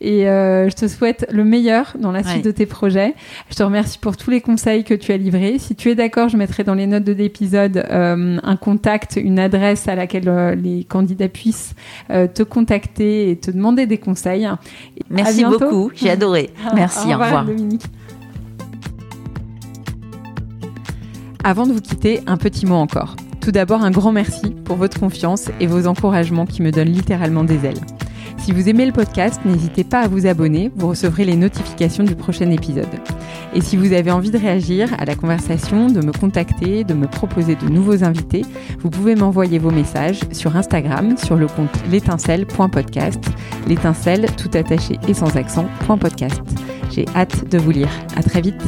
Et euh, je te souhaite le meilleur dans la suite Ouais. de tes projets. Je te remercie pour tous les conseils que tu as livrés. Si tu es d'accord, je mettrai dans les notes de l'épisode euh, un contact, une adresse à laquelle euh, les candidats puissent te contacter et te demander des conseils. Et Merci beaucoup, j'ai adoré. Merci, au revoir. Dominique. Avant de vous quitter, un petit mot encore. Tout d'abord, un grand merci pour votre confiance et vos encouragements qui me donnent littéralement des ailes. Si vous aimez le podcast, n'hésitez pas à vous abonner, vous recevrez les notifications du prochain épisode. Et si vous avez envie de réagir à la conversation, de me contacter, de me proposer de nouveaux invités, vous pouvez m'envoyer vos messages sur Instagram sur le compte l'étincelle.podcast, l'étincelle tout attaché et sans accent, .podcast. J'ai hâte de vous lire. À très vite.